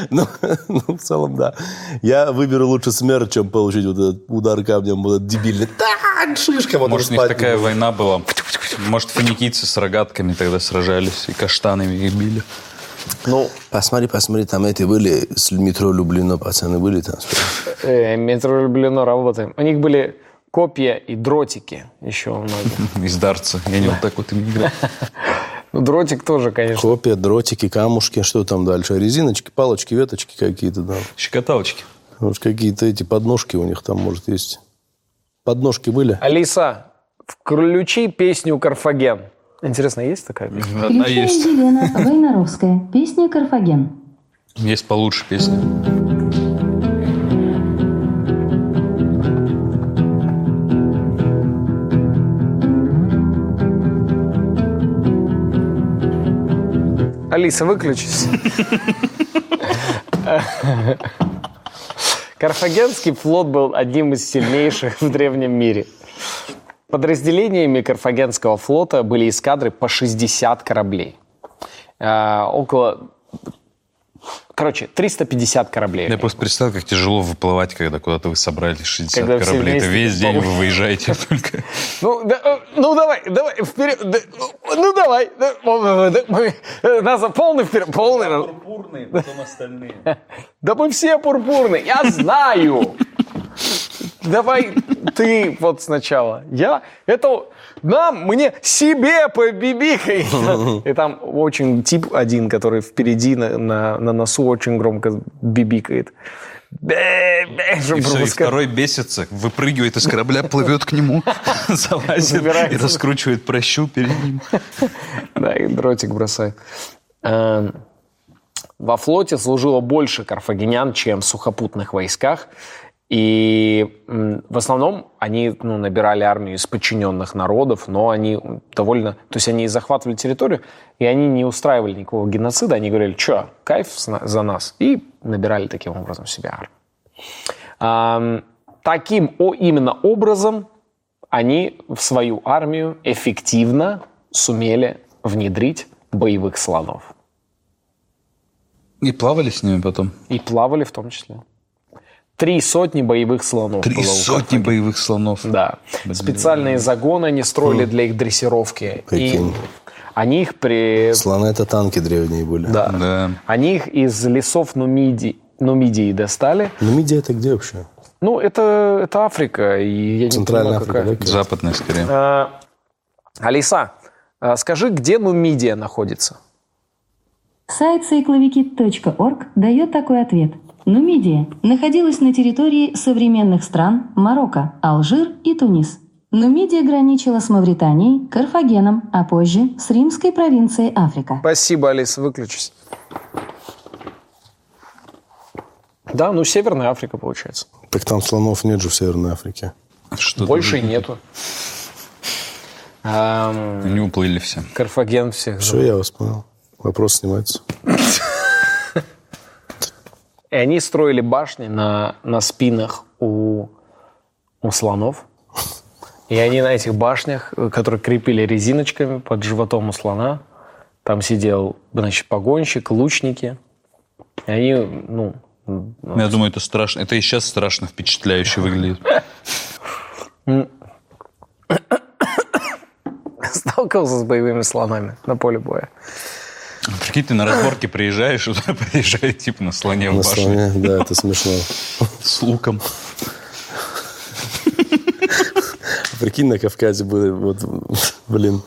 ну, ну, в целом, да. Я выберу лучше смерть, чем получить вот этот удар камнем, вот этот дебильный. Так, шишка, вот Может, у них спать такая война была. Может, финикийцы с рогатками тогда сражались и каштанами их били. Ну, посмотри, посмотри, там эти были, с метро Люблино, пацаны были там. Э, метро Люблино работаем. У них были копья и дротики еще у многих. Из дарца. Я не вот так вот ими играл. Ну, дротик тоже, конечно. Копия, дротики, камушки, что там дальше? Резиночки, палочки, веточки какие-то, да. Щекоталочки. Может, какие-то эти подножки у них там, может, есть. Подножки были? Алиса, включи песню «Карфаген». Интересно, есть такая песня? Одна есть. Елена Войнаровская. Песня «Карфаген». Есть получше песня. Алиса, выключись. Карфагенский флот был одним из сильнейших в древнем мире. Подразделениями Карфагенского флота были эскадры по 60 кораблей. А, около... Короче, 350 кораблей. Я просто представил, как тяжело выплывать, когда куда-то вы собрались 60 Когда кораблей. Это вместе весь день вы выезжаете только. Ну, да, э, ну давай, давай, вперед. да, ну давай. да, да, мы- э, Нас полный вперед, полный. Пурпурные, потом остальные. Да мы все пурпурные, я знаю. Давай ты вот сначала. Я, это нам, мне, себе побибикай. И там очень тип один, который впереди на, на, на носу очень громко бибикает. И все, и второй бесится, выпрыгивает из корабля, плывет к нему, залазит и раскручивает прощу перед ним. Да, и дротик бросает. Эм, Во флоте служило больше карфагенян, чем в сухопутных войсках. И в основном они ну, набирали армию из подчиненных народов, но они довольно... То есть они захватывали территорию, и они не устраивали никакого геноцида. Они говорили, что, кайф за нас. И набирали таким образом себе армию. Таким о, именно образом они в свою армию эффективно сумели внедрить боевых слонов. И плавали с ними потом. И плавали в том числе. Три сотни боевых слонов Три сотни боевых слонов. Да. Специальные загоны они строили для их дрессировки. И Прикинь. они их при... Слоны это танки древние были. Да. Да. Они их из лесов Нумидии, Нумидии достали. Ну, Мидия это где вообще? Ну, это, это Африка. И я не Центральная понимаю, Африка, какая. Западная скорее. А, Алиса, а, скажи, где Нумидия находится? Сайт cycloviki.org дает такой ответ. Нумидия находилась на территории современных стран Марокко, Алжир и Тунис. Нумидия граничила с Мавританией, Карфагеном, а позже с римской провинцией Африка. Спасибо, Алиса, выключись. Да, ну Северная Африка получается. Так там слонов нет же в Северной Африке. Что Больше и нету. Ам, Они уплыли все. Карфаген всех. Все, я вас понял. Вопрос снимается. И они строили башни на, на спинах у, у слонов. И они на этих башнях, которые крепили резиночками под животом у слона, там сидел, значит, погонщик, лучники. И они, ну, Я думаю, это страшно. Это и сейчас страшно впечатляюще выглядит. сталкивался с боевыми слонами на поле боя. Прикинь, ты на разборке приезжаешь, и туда приезжает тип на слоне в На башне слоне, да, это смешно. с луком. Прикинь, на Кавказе были, вот, блин,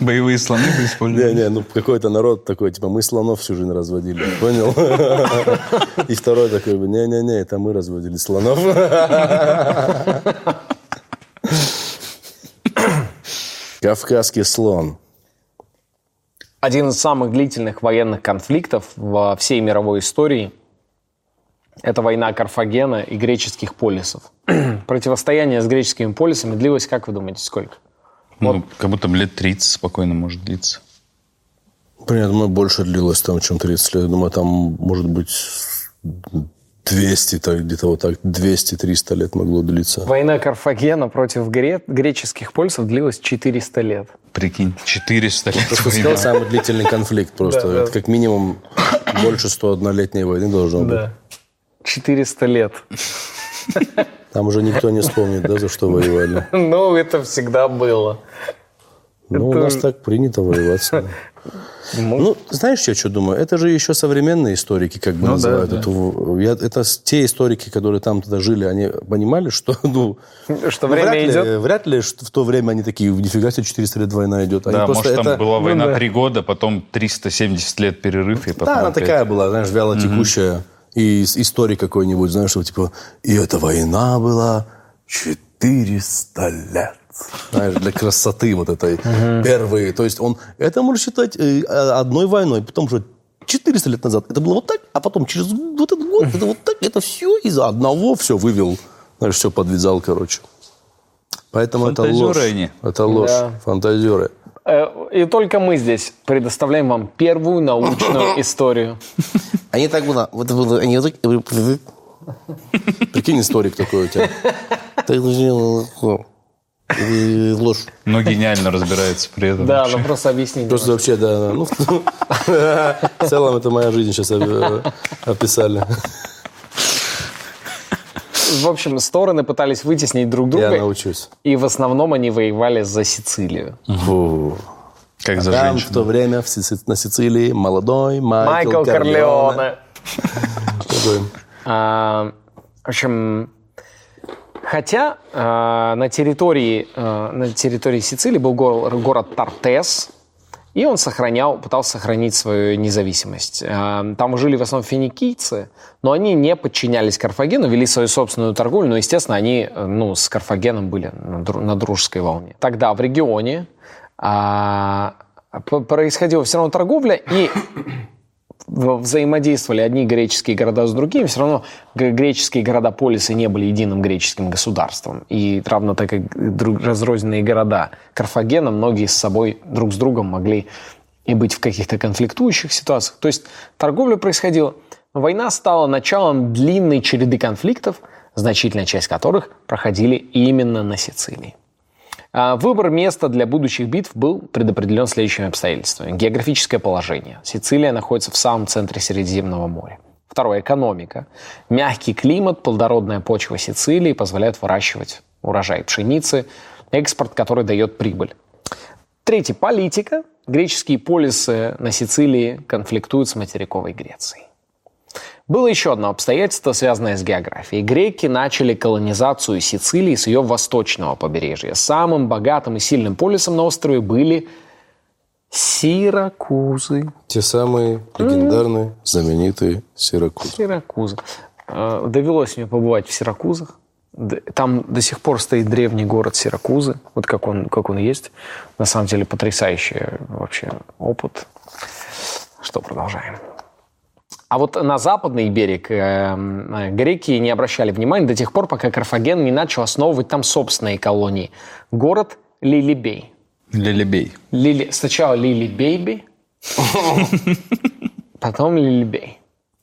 Боевые слоны бы использовали. не-не, ну какой-то народ такой, типа, мы слонов всю жизнь разводили, понял? И второй такой, не-не-не, это мы разводили слонов. Кавказский слон. Один из самых длительных военных конфликтов во всей мировой истории – это война Карфагена и греческих полисов. Противостояние с греческими полисами длилось, как вы думаете, сколько? Ну, как будто лет 30 спокойно может длиться. Блин, я думаю, больше длилось там, чем 30 лет. Я думаю, там, может быть, 200, так, где-то вот так, 200-300 лет могло длиться. Война Карфагена против гре- греческих полисов длилась 400 лет. Прикинь, 400 лет Просто война. сказал самый длительный конфликт просто. Да, да. Это как минимум больше 101-летней войны должно быть. 400 лет. Там уже никто не вспомнит, да, за что воевали. Ну, это всегда было. Ну, у нас так принято воевать. да. Ну, знаешь, я что думаю? Это же еще современные историки, как бы Ну да, называют да. эту... Я, это те историки, которые там тогда жили, они понимали, что... Ну, Что ну, время вряд ли- идет. Вряд ли что в то время они такие, нифига себе, 400 лет война идет. Они Да, просто может, там это- была война да. три года, потом 370 лет перерыв, и потом Да, она опять. такая была, знаешь, вяло текущая. И с- истории какой-нибудь, знаешь, что типа, и эта война была 400 лет. Знаешь, для красоты вот этой первые. То есть он, это можно считать э, одной войной, потом уже 400 лет назад это было вот так, а потом через вот этот год это вот так, это все из-за одного все вывел, знаешь, все подвязал, короче. Поэтому это ложь. Они. Это ложь, Да. фантазеры. Э, И только мы здесь предоставляем вам первую научную историю. Они так было, вот было, они вот так... Прикинь, историк такой у тебя. Так ну, и ложь. Но гениально разбирается при этом. Да, но просто объяснить. Просто вообще, да. Ну, в целом, это моя жизнь сейчас э, описали. В общем, стороны пытались вытеснить друг Я друга. научусь. И в основном они воевали за Сицилию. Фу. Как за Там в то время в Сици- на Сицилии молодой Майкл, Майкл Корлеоне. А, в общем, хотя а, на территории а, на территории Сицилии был гор- город Тартес, и он сохранял, пытался сохранить свою независимость. А, Там жили в основном финикийцы, но они не подчинялись Карфагену, вели свою собственную торговлю, но, естественно, они э, ну, с Карфагеном были на дру- на дружеской волне. Тогда в регионе п- происходила все равно торговля, и взаимодействовали одни греческие города с другими, все равно греческие города-полисы не были единым греческим государством. И равно так как разрозненные города Карфагена, многие с собой друг с другом могли и быть в каких-то конфликтующих ситуациях. То есть торговля происходила. Война стала началом длинной череды конфликтов, значительная часть которых проходили именно на Сицилии. А, Выбор места для будущих битв был предопределен следующими обстоятельствами. Географическое положение. Сицилия находится в самом центре Средиземного моря. Второе – экономика. Мягкий климат, плодородная почва Сицилии позволяют выращивать урожай пшеницы, экспорт, который дает прибыль. Третье – политика. Греческие полисы на Сицилии конфликтуют с материковой Грецией. Было еще одно обстоятельство, связанное с географией. Греки начали колонизацию Сицилии с ее восточного побережья. Самым богатым и сильным полисом на острове были Сиракузы. Те самые легендарные, знаменитые Сиракузы. Сиракузы. Э, Довелось мне побывать в Сиракузах. Там до сих пор стоит древний город Сиракузы, вот как он, как он есть. На самом деле потрясающий вообще опыт. Что продолжаем. А вот на западный берег э, э, греки не обращали внимания до тех пор, пока Карфаген не начал основывать там собственные колонии. Город Лилибей. Лилибей. Лили... Сначала Лилибейби, потом Лилибей.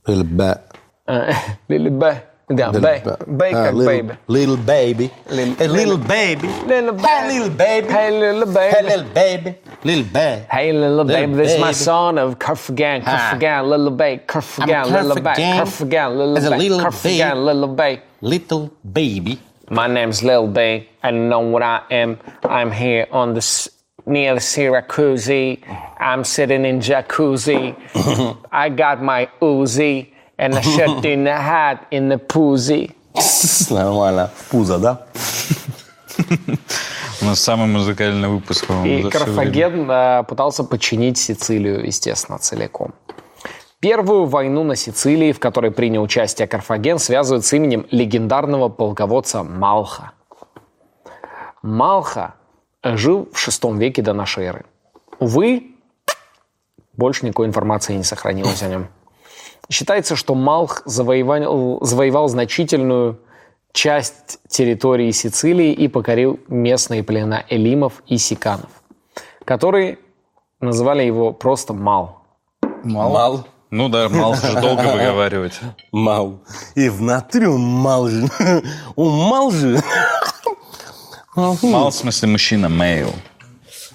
Лилбе. Э, Лилибе. Yeah, ba- bacon, uh, little, baby. Little baby. Little, hey, little, baby. Little baby. Hey, little baby. Hey, little baby. Hey, little baby. Little baby. Hey, little, baby. This is my son of Kerfagan, Kerfagan, ah. little baby. Kerfagan, little baby. Kerfagan, little baby. Kerfagan, little baby. Little baby. My name's Lil B, and know what I am. I'm here on the near the Syracuse. I'm sitting in jacuzzi. I got my Uzi. And a shirt in the hat in the poozy. Нормально. Пузо, да? У нас самый музыкальный выпуск, И. Карфаген э, пытался подчинить Сицилию, естественно, целиком. Первую войну на Сицилии, в которой принял участие Карфаген, связывают с именем легендарного полководца Малха. Малха жил в VI веке до нашей эры. Увы, больше никакой информации не сохранилось о нем. Считается, что Малх завоевал, завоевал значительную часть территории Сицилии и покорил местные племена элимов и сиканов, которые называли его просто Мал. Мал. Ну да, мало же долго выговаривать. Мал. И в натуре он мал же. Он мал же. Мал в смысле мужчина, male.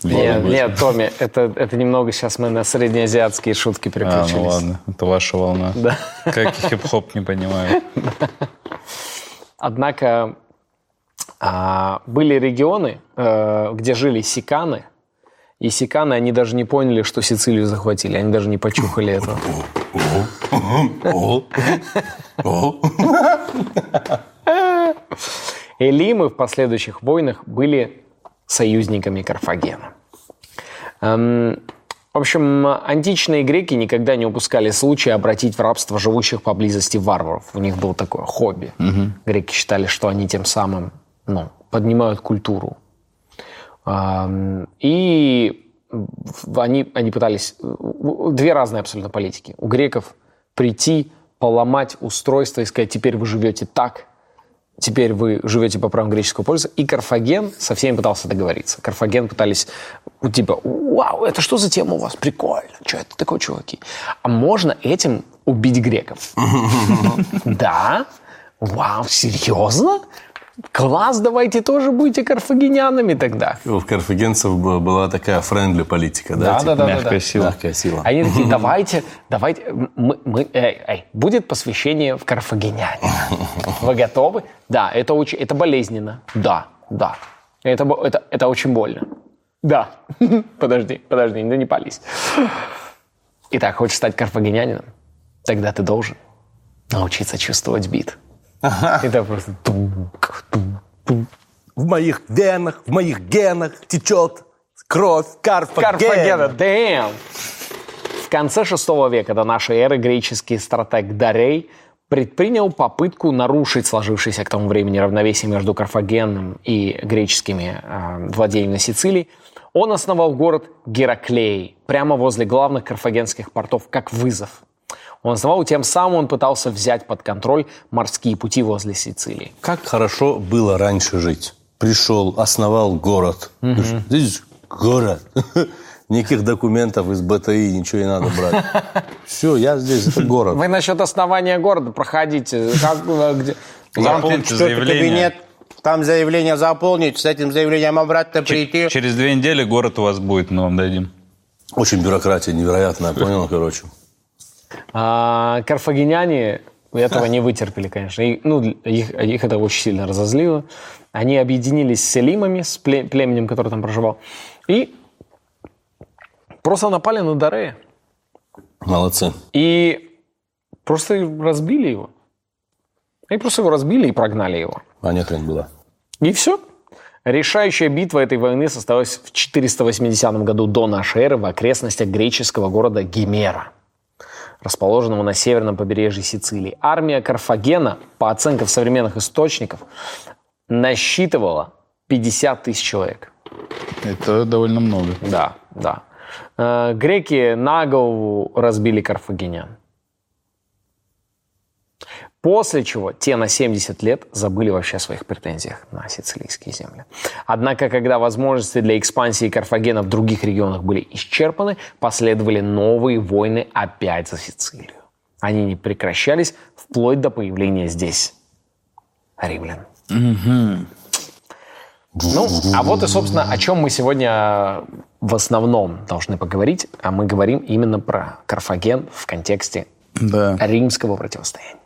Нет, нет, Томми, это, это немного сейчас мы на среднеазиатские шутки А, переключились. ну ладно, это ваша волна. Да. Как и хип-хоп, не понимаю. Однако а, были регионы, э, где жили сиканы, и сиканы, они даже не поняли, что Сицилию захватили, они даже не почухали этого. Элимы в последующих войнах были союзниками Карфагена. Эм, В общем, античные греки никогда не упускали случая обратить в рабство живущих поблизости варваров. У них было такое хобби. Греки считали, что они тем самым ну, поднимают культуру. Ам, И они, они пытались... у- Две разные абсолютно политики. У греков прийти, поломать устройство и сказать, теперь вы живете так, теперь вы живете по правам греческого полиса. И Карфаген со всеми пытался договориться. Карфаген пытались, ну, типа, вау, это что за тема у вас? Прикольно. Что это такое, чуваки? А можно этим убить греков? Да? Вау, серьезно? Класс, давайте тоже будете карфагенянами тогда. У карфагенцев была такая friendly политика, да? Да, типа? да, да, Мягкая да. сила. Мягкая сила. Они такие, давайте, давайте, мы, мы- эй, эй, будет посвящение в карфагеняне. Вы готовы? Да, это очень, это болезненно. Да, да. Это, это, это очень больно. Да. Подожди, подожди, ну не пались. Итак, хочешь стать карфагенянином? Тогда ты должен научиться чувствовать бит. Это просто... тук, тук, тук. В моих венах, в моих генах течет кровь Карфагена. Карфагена, damn! В конце VI века до нашей эры греческий стратег Дарей предпринял попытку нарушить сложившееся к тому времени равновесие между Карфагеном и греческими э, владениями на Сицилии. Он основал город Гераклей прямо возле главных карфагенских портов как вызов. Он основал, тем самым он пытался взять под контроль морские пути возле Сицилии. Как хорошо было раньше жить. Пришел, основал город. Здесь город. Никаких документов из БТИ, ничего не надо брать. Все, я здесь, это город. Вы насчет основания города проходите. Как, где- Заполните заявление. кабинет, там заявление заполнить, с этим заявлением обратно прийти. Через две недели город у вас будет, мы вам дадим. Очень бюрократия невероятная, понял, короче. А, карфагеняне этого не вытерпели, конечно. И, ну, их, их это очень сильно разозлило. Они объединились с Элимами, с пле- племенем, который там проживал, и просто напали на Дарея. Молодцы. И просто разбили его. Они просто его разбили и прогнали его. А не хрен была. И все. Решающая битва этой войны состоялась в 480 году до нашей эры в окрестностях греческого города Гимера, расположенного на северном побережье Сицилии. Армия Карфагена, по оценкам современных источников, насчитывала 50 тысяч человек. Это довольно много. Да, да. Э, Греки на голову разбили карфагенян. После чего те на 70 лет забыли вообще о своих претензиях на сицилийские земли. Однако, когда возможности для экспансии Карфагена в других регионах были исчерпаны, последовали новые войны опять за Сицилию. Они не прекращались вплоть до появления здесь римлян. Ну, а вот и, собственно, о чем мы сегодня в основном должны поговорить. А мы говорим именно про Карфаген в контексте Да. римского противостояния.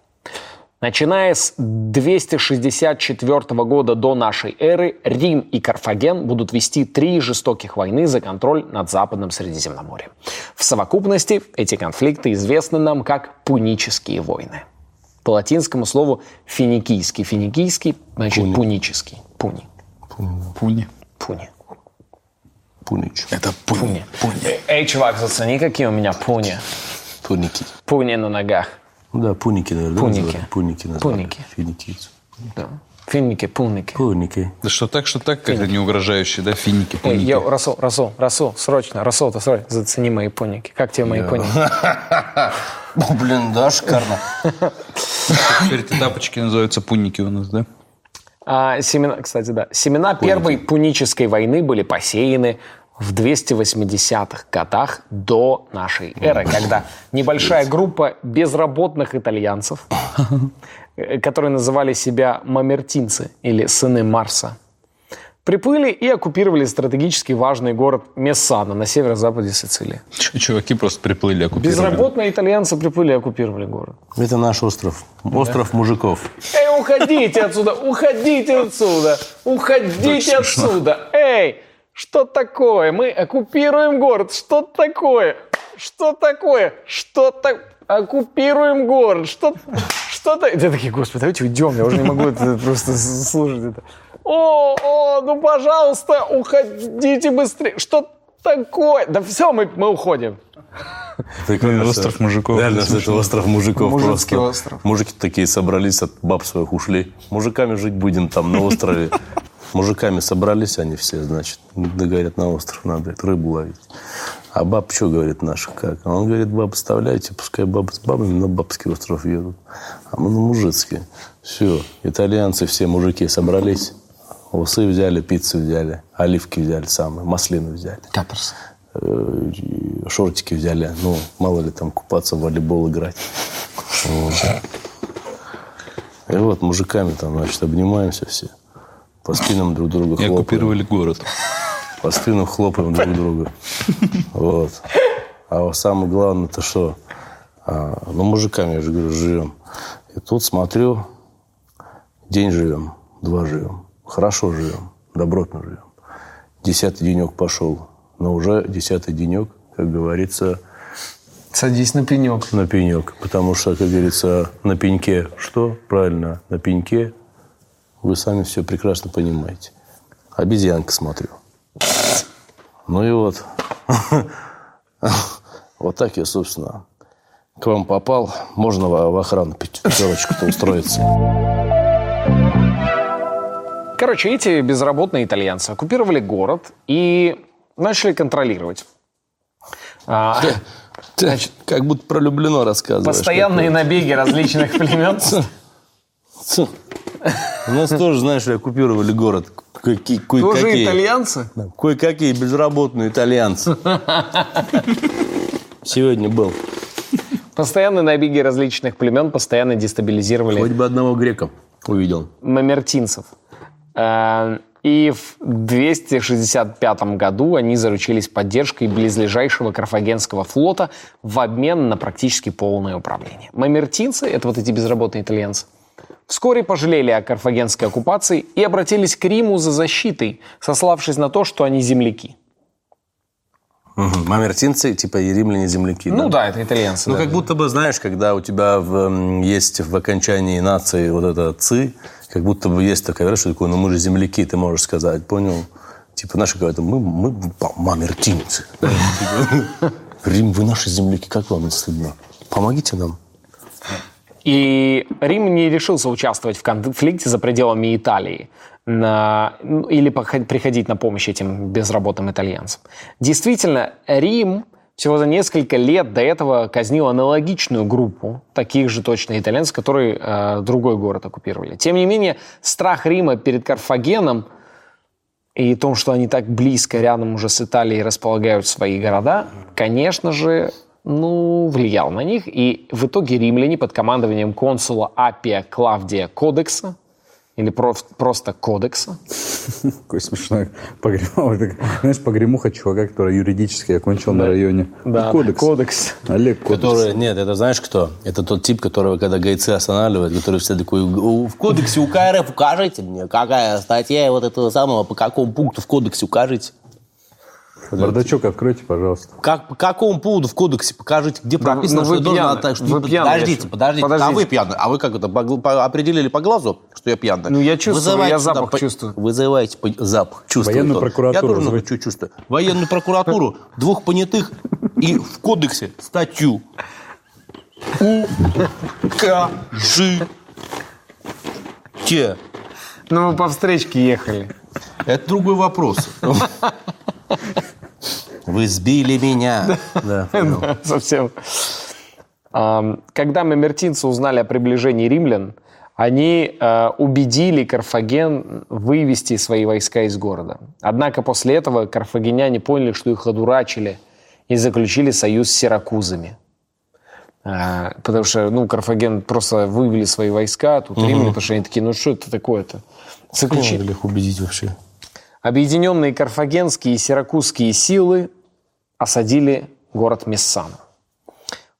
Начиная с 264 года до нашей эры Рим и Карфаген будут вести три жестоких войны за контроль над Западным Средиземноморьем. В совокупности эти конфликты известны нам как пунические войны. По латинскому слову финикийский. Финикийский значит пунический. Пуни. Пуни. Пуни. Пунич. Это пуни. Эй, чувак, зацени, какие у меня пуни. Пуники. Пуни на ногах. Ну Да, пуники, наверное. Пуники. называют? Пуники назвали. Пуники. Финикийцы. Да. Финики, пуники. Пуники. Да что так, что так, как-то не угрожающе, да, финики, Эй, пуники. йоу, Расул, Расул, Расул, срочно, Расул, ты срочно, зацени мои пуники. Как тебе мои пуники? О, блин, да, шикарно. Теперь эти тапочки называются пуники у нас, да? А, семена, кстати, да. Семена Первой Пунической войны были посеяны в 280-х годах до нашей эры, когда небольшая группа безработных итальянцев, э, которые называли себя мамертинцы или сыны Марса, приплыли и оккупировали стратегически важный город Мессана на северо-западе Сицилии. Чуваки просто приплыли, оккупировали. Безработные итальянцы приплыли и оккупировали город. Это наш остров. Остров мужиков. Эй, уходите отсюда, уходите отсюда, уходите отсюда. Эй, что такое? Мы оккупируем город. Что такое? Что такое? Что так? Оккупируем город. Что? Что то Я такие, господи, давайте уйдем. Я уже не могу это просто слушать это. О, о, ну пожалуйста, уходите быстрее. Что такое? Да все, мы, мы уходим. Прикольно, Остров мужиков. Реально, что это остров мужиков Мужицкий просто. остров. Мужики такие собрались, от баб своих ушли. Мужиками жить будем там на острове. Мужиками собрались они все, значит. Да, говорят, на остров надо рыбу ловить. А баб что говорит наших как? А Он говорит, баб оставляйте, пускай бабы с бабами на бабский остров едут. А мы на мужицкий. Все, итальянцы все мужики собрались. Усы взяли, пиццу взяли, оливки взяли самые, маслины взяли. Каперс. Э, шортики взяли. Ну, мало ли там купаться, в волейбол играть. Вот. И вот мужиками там, значит, обнимаемся все. По спинам друг друга И хлопаем. оккупировали город. По спинам хлопаем друг друга. Вот. А самое главное-то что? А, ну, мужиками, я же говорю, живем. И тут смотрю, день живем, два живем. Хорошо живем, добротно живем. Десятый денек пошел. Но уже десятый денек, как говорится, Садись на пенек. на пенек. Потому что, как говорится, на пеньке что? Правильно, на пеньке вы сами все прекрасно понимаете. Обезьянка смотрю. Ну и вот. Вот так я, собственно, к вам попал. Можно в охрану пятерочку-то устроиться. Короче, эти безработные итальянцы оккупировали город и начали контролировать. А, Ты как будто про Люблено рассказываешь. постоянные набеги различных племен. У нас тоже, знаешь, ли, оккупировали город. Какие, Тоже кое-какие. итальянцы? Да, Кое-какие безработные итальянцы. Сегодня был. Постоянные набеги различных племен постоянно дестабилизировали Хоть бы одного грека увидел. мамертинцев. Э, И в 265 году они заручились поддержкой близлежащего карфагенского флота в обмен на практически полное управление. Мамертинцы, это вот эти безработные итальянцы, вскоре пожалели о карфагенской оккупации и обратились к Риму за защитой, сославшись на то, что они земляки. Мгм. Мамертинцы, типа и римляне земляки. Ну да, это итальянцы. Ну, да. как будто бы, знаешь, когда у тебя в, есть в окончании нации вот это «ци», как будто бы есть такая вещь, что такое, ну мы же земляки, ты можешь сказать, понял? Типа наши говорят, мы, мы мамертинцы. Да, типа, Рим, вы наши земляки, как вам не стыдно? Помогите нам. И Рим не решился участвовать в конфликте за пределами Италии на- ну, или приходить на помощь этим безработным итальянцам. Действительно, Рим всего за несколько лет до этого казнил аналогичную группу таких же точно итальянцев, которые э, другой город оккупировали. Тем не менее, страх Рима перед Карфагеном и том, что они так близко рядом уже с Италией располагают свои города, конечно же, ну, влиял на них. И в итоге римляне под командованием консула Апия Клавдия Кодекса, или про- просто Кодекса, Какой смешной погремал. Это, Знаешь, погремуха чувака, который юридически окончил на районе. Да, кодекс. кодекс. Олег Кодекс. Который, нет, это знаешь кто? Это тот тип, которого, когда гайцы останавливают, который все такой, «У- в кодексе УК РФ укажите мне, какая статья вот этого самого, по какому пункту в кодексе укажите. Бардачок откройте, пожалуйста. Как, по какому поводу в кодексе покажите, где прописано, ну что я должен пьяны. что- Вы пьяны, Подождите, подождите, подождите. а вы пьяны. А вы как это, по по- определили по глазу, что я пьяный? Ну, я чувствую, Вызывайте я запах по- чувствую. Вызывайте по- запах, чувствую. Военную прокуратуру Я тоже вызывайте. чувствую. Военную прокуратуру, двух понятых и в кодексе статью. Укажите. Ну, вы по встречке ехали. Это другой вопрос. Вы сбили меня. Да. Совсем. Когда мамертинцы узнали о приближении римлян, они э, убедили Карфаген вывести свои войска из города. Однако после этого карфагеняне поняли, что их одурачили и заключили союз с сиракузами. А, Потому что, ну, Карфаген просто вывели свои войска, тут римляне, потому что они такие, ну, что это такое-то? Заключили. Их убедить вообще? Объединенные карфагенские и сиракузские силы осадили город Мессану.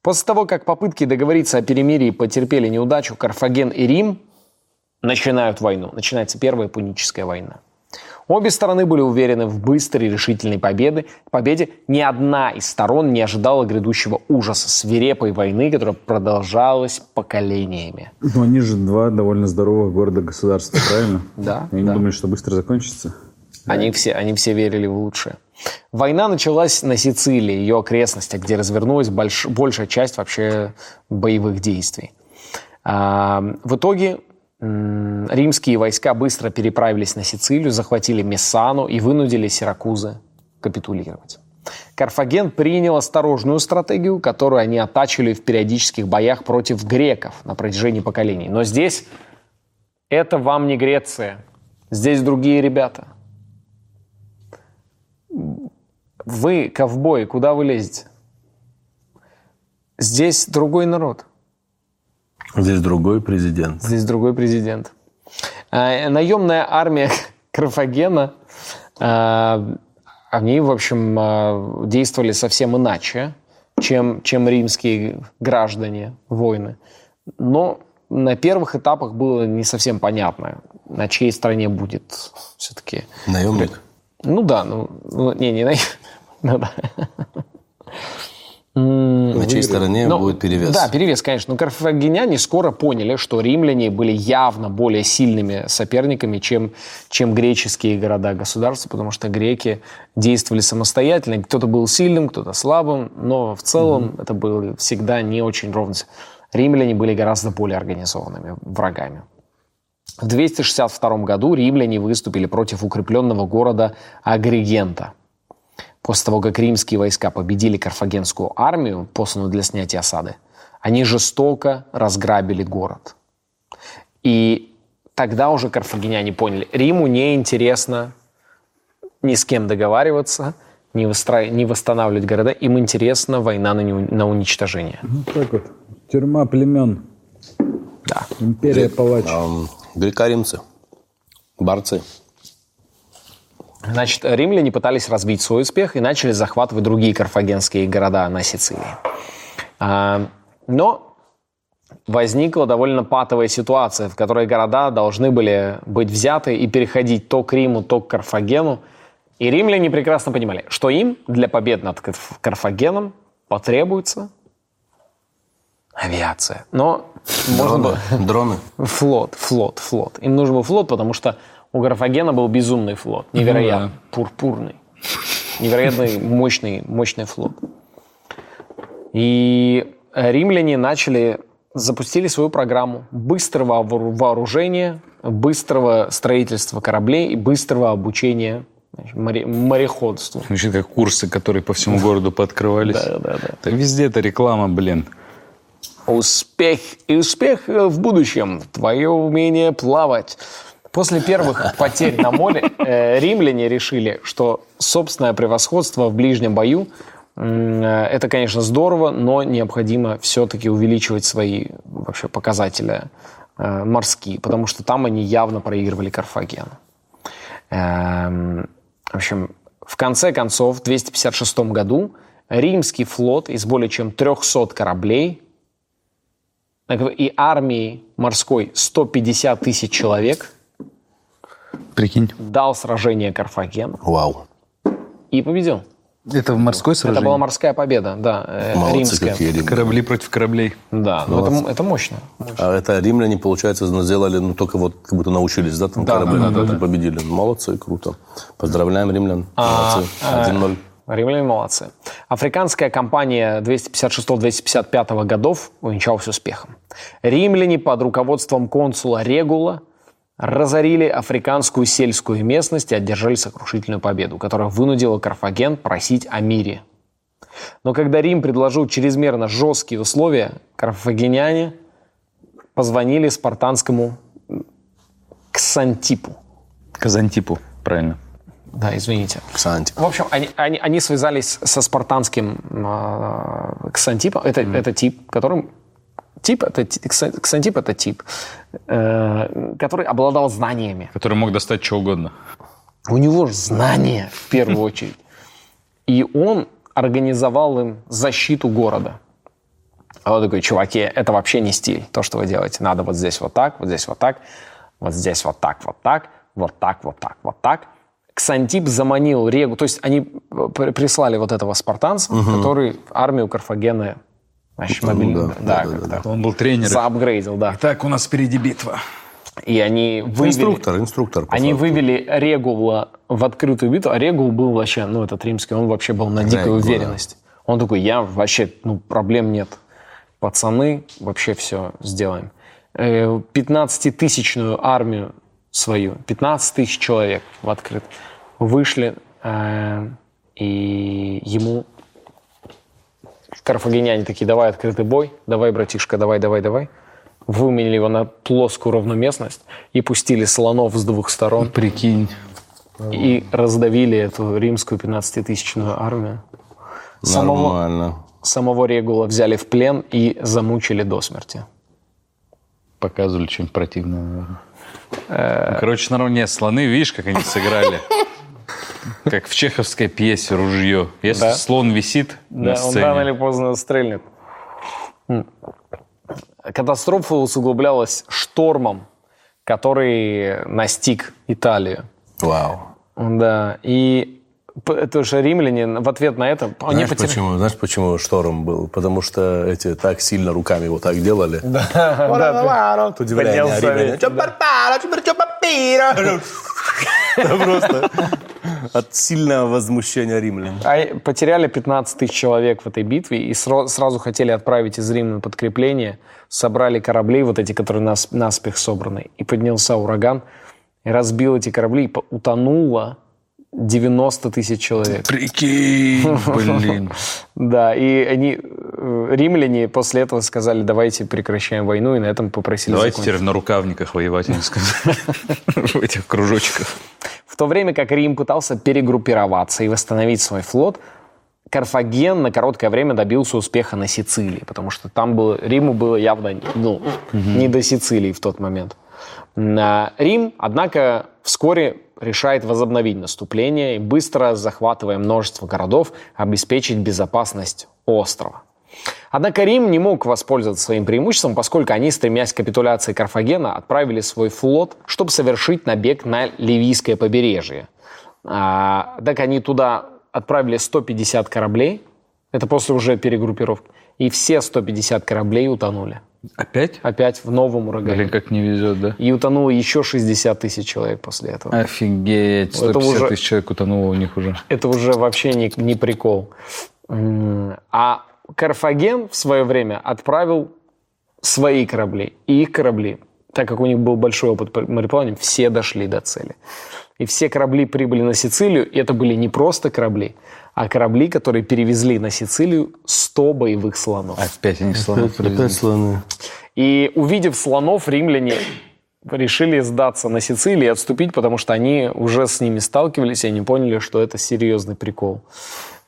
После того, как попытки договориться о перемирии потерпели неудачу, Карфаген и Рим начинают войну. Начинается Первая Пуническая война. Обе стороны были уверены в быстрой и решительной победы. победе. Ни одна из сторон не ожидала грядущего ужаса, свирепой войны, которая продолжалась поколениями. Ну, они же два довольно здоровых города-государства, правильно? Да, Они думали, что быстро закончится. Они все, они все верили в лучшее. Война началась на Сицилии, ее окрестностях, где развернулась больш- большая часть вообще боевых действий. А, в итоге римские войска быстро переправились на Сицилию, захватили Мессану и вынудили Сиракузы капитулировать. Карфаген принял осторожную стратегию, которую они оттачивали в периодических боях против греков на протяжении поколений. Но здесь это вам не Греция. Здесь другие ребята. Вы, ковбои, куда вы лезете? Здесь другой народ. Здесь другой президент. Здесь другой президент. А, наемная армия Карфагена, а, они, в общем, а, действовали совсем иначе, чем, чем римские граждане, воины. Но на первых этапах было не совсем понятно, на чьей стороне будет все-таки Наемник. Ну да, ну, ну, не, не, на- ну да. На чьей стороне Ну, будет перевес? Да, перевес, конечно. Но карфагеняне скоро поняли, что римляне были явно более сильными соперниками, чем, чем греческие города-государства, потому что греки действовали самостоятельно. Кто-то был сильным, кто-то слабым, но в целом это было всегда не очень ровно. Римляне были гораздо более организованными врагами. В 262 году римляне выступили против укрепленного города Агригента. После того, как римские войска победили карфагенскую армию, посланную для снятия осады, они жестоко разграбили город. И тогда уже карфагеняне поняли, Риму не интересно ни с кем договариваться, не, выстра- не восстанавливать города, им интересна война на, не- на уничтожение. Ну, так вот. Тюрьма племен. Да. Империя палач. Ам, Греко-римцы. Борцы. Значит, римляне пытались разбить свой успех и начали захватывать другие карфагенские города на Сицилии. А, Но возникла довольно патовая ситуация, в которой города должны были быть взяты и переходить то к Риму, то к Карфагену. И римляне прекрасно понимали, что им для побед над Карф- Карфагеном потребуется авиация. Но можно было... Дроны. Флот, флот, флот. Им нужен был флот, потому что у Карфагена был безумный флот. Невероятно. Пурпурный. Невероятный мощный, мощный флот. И римляне начали, запустили свою программу быстрого воору- вооружения, быстрого строительства кораблей и быстрого обучения значит, море- мореходству. Звучит как курсы, которые по всему городу пооткрывались. Да, да, да. Да везде это реклама, блин. Успех и успех в будущем. Твое умение плавать. После первых потерь на море э, римляне решили, что собственное превосходство в ближнем бою э, это, конечно, здорово, но необходимо все-таки увеличивать свои вообще показатели э, морские, потому что там они явно проигрывали Карфагену. Эм, В общем, в конце концов, в 256 году римский флот из более чем 300 кораблей и армии морской 150 тысяч человек Прикинь. дал сражение Карфагену Вау. и победил. Это в морской Это сражении? была морская победа, да, э, Молодцы римская. какие римляне. Корабли против кораблей. Да, ну это, это мощно. А это римляне, получается, сделали, ну, только вот как будто научились, да, там корабли да, победили. Молодцы, круто. Поздравляем римлян. Молодцы. 1-0. Римляне молодцы. Африканская кампания 256-255 годов увенчалась успехом. Римляне под руководством консула Регула разорили африканскую сельскую местность и одержали сокрушительную победу, которая вынудила Карфаген просить о мире. Но когда Рим предложил чрезмерно жесткие условия, карфагеняне позвонили спартанскому Ксантипу. Казантипу, правильно. Да, извините. Ксанти. В общем, они, они, они связались со спартанским э, ксантипом. Это, это тип, которым... Тип это, ти- кса- ксантип это тип, э, который обладал знаниями. Который мог достать что угодно. У него же знания в первую очередь. И он организовал им защиту города. А он такой, чуваки, это вообще не стиль. То, что вы делаете, надо вот здесь вот так, вот здесь вот так, вот здесь вот так, вот так, вот так, вот так, вот так. Ксантип заманил Регу, то есть они при- прислали вот этого спартанца, который армию Карфагена значит, мобили- да, да, да, как-то Он был тренером. заапгрейдил, да. Так, у нас впереди битва. И они вывели... Инструктор, инструктор. Они факту. вывели Регула в открытую битву, а Регул был вообще, ну, этот римский, он вообще был на дикой Регул, да. уверенности. Он такой, я вообще, ну, проблем нет. Пацаны, вообще все сделаем. Э, 15-тысячную армию свою, 15 тысяч человек в открыт, вышли, э, и ему карфагеняне такие, давай открытый бой, давай, братишка, давай, давай, давай. Выменили его на плоскую ровную местность и пустили слонов с двух сторон Прикинь. и раздавили эту римскую 15-тысячную армию. Самого, Нормально. самого Регула взяли в плен и замучили до смерти. Показывали что-нибудь противное, наверное. Короче, наравне слоны, видишь, как они сыграли? Как в чеховской пьесе «Ружье». Если Да. слон висит на Да, он рано или сцене, поздно стрельнет. Катастрофа усугублялась штормом, который настиг Италию. Вау. Да, и это же римляне в ответ на это... Они Знаешь потеряли- почему? Знаешь, почему шторм был? Потому что эти так сильно руками вот так делали. Да, Удивление римляне. ветер, «Чё парпара, чё пер- чё папира?» Это просто от сильного возмущения римлян. А потеряли 15 тысяч человек в этой битве и сразу хотели отправить из Рима подкрепление. Собрали корабли, вот эти, которые нас, наспех собраны. И поднялся ураган, и разбил эти корабли, и утонуло 90 тысяч человек. Прикинь, блин. Да, и они, э, римляне после этого сказали, давайте прекращаем войну, и на этом попросили Давайте закончить. теперь на рукавниках воевать, они сказали. В этих кружочках. В то время как Рим пытался перегруппироваться и восстановить свой флот, Карфаген на короткое время добился успеха на Сицилии, потому что там было, Риму было явно ну, не до Сицилии в тот момент. На Рим, однако, вскоре решает возобновить наступление и быстро захватывая множество городов, обеспечить безопасность острова. Однако Рим не мог воспользоваться своим преимуществом, поскольку они, стремясь к капитуляции Карфагена, отправили свой флот, чтобы совершить набег на Ливийское побережье. А, так они туда отправили 150 кораблей, это после уже перегруппировки, и все 150 кораблей утонули. Опять? Опять в новом урагане. Блин, как не везет, да? И утонуло еще 60 тысяч человек после этого. Офигеть, Это 150 уже- тысяч человек утонуло у них уже. Это уже вообще не, не прикол. А Карфаген в свое время отправил свои корабли. И их корабли, так как у них был большой опыт мореплавания, все дошли до цели. И все корабли прибыли на Сицилию. И это были не просто корабли, а корабли, которые перевезли на Сицилию 100 боевых слонов. Опять они слонов Опять привезли. слоны. И увидев слонов, римляне решили сдаться на Сицилии и отступить, потому что они уже с ними сталкивались, и они поняли, что это серьезный прикол.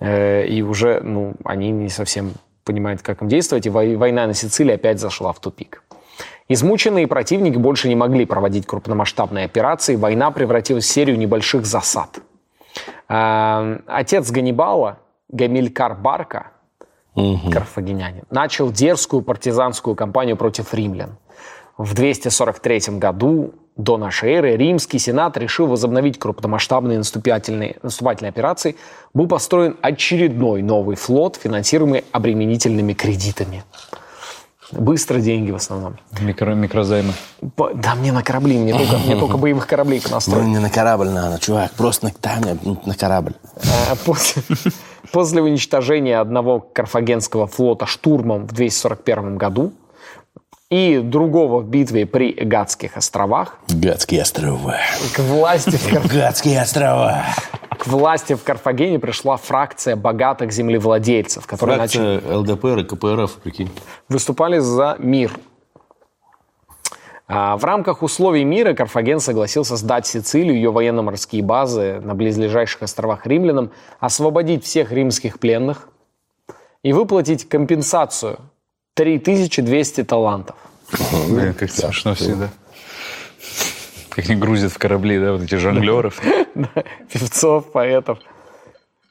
Э, И уже ну, они не совсем понимают, как им действовать, и вой- война на Сицилии опять зашла в тупик. Измученные противники больше не могли проводить крупномасштабные операции, война превратилась в серию небольших засад. Э, Отец Ганнибала, Гамилькар Барка, карфагенянин, начал дерзкую партизанскую кампанию против римлян. В 243 году до нашей эры римский сенат решил возобновить крупномасштабные наступательные, наступательные операции. Был построен очередной новый флот, финансируемый обременительными кредитами. Быстро деньги в основном. Микро, микрозаймы. По- Да мне на корабли, мне только, мне только боевых кораблей Ну, понастроить. не на корабль надо, чувак. Просто на, там, на корабль. А После, после уничтожения одного карфагенского флота штурмом в 241 году и другого в битве при Эгатских островах Гадские острова. к власти в, Гадские острова. к власти в Карфагене пришла фракция богатых землевладельцев, которые начали, Фракция ЛДПР и КПРФ, прикинь. выступали за мир. А, В рамках условий мира Карфаген согласился сдать Сицилию, ее военно-морские базы на близлежащих островах римлянам, освободить всех римских пленных и выплатить компенсацию 3200 талантов. Блин, как смешно всегда. Как они грузят в корабли, да, вот эти жонглеров. Певцов, поэтов.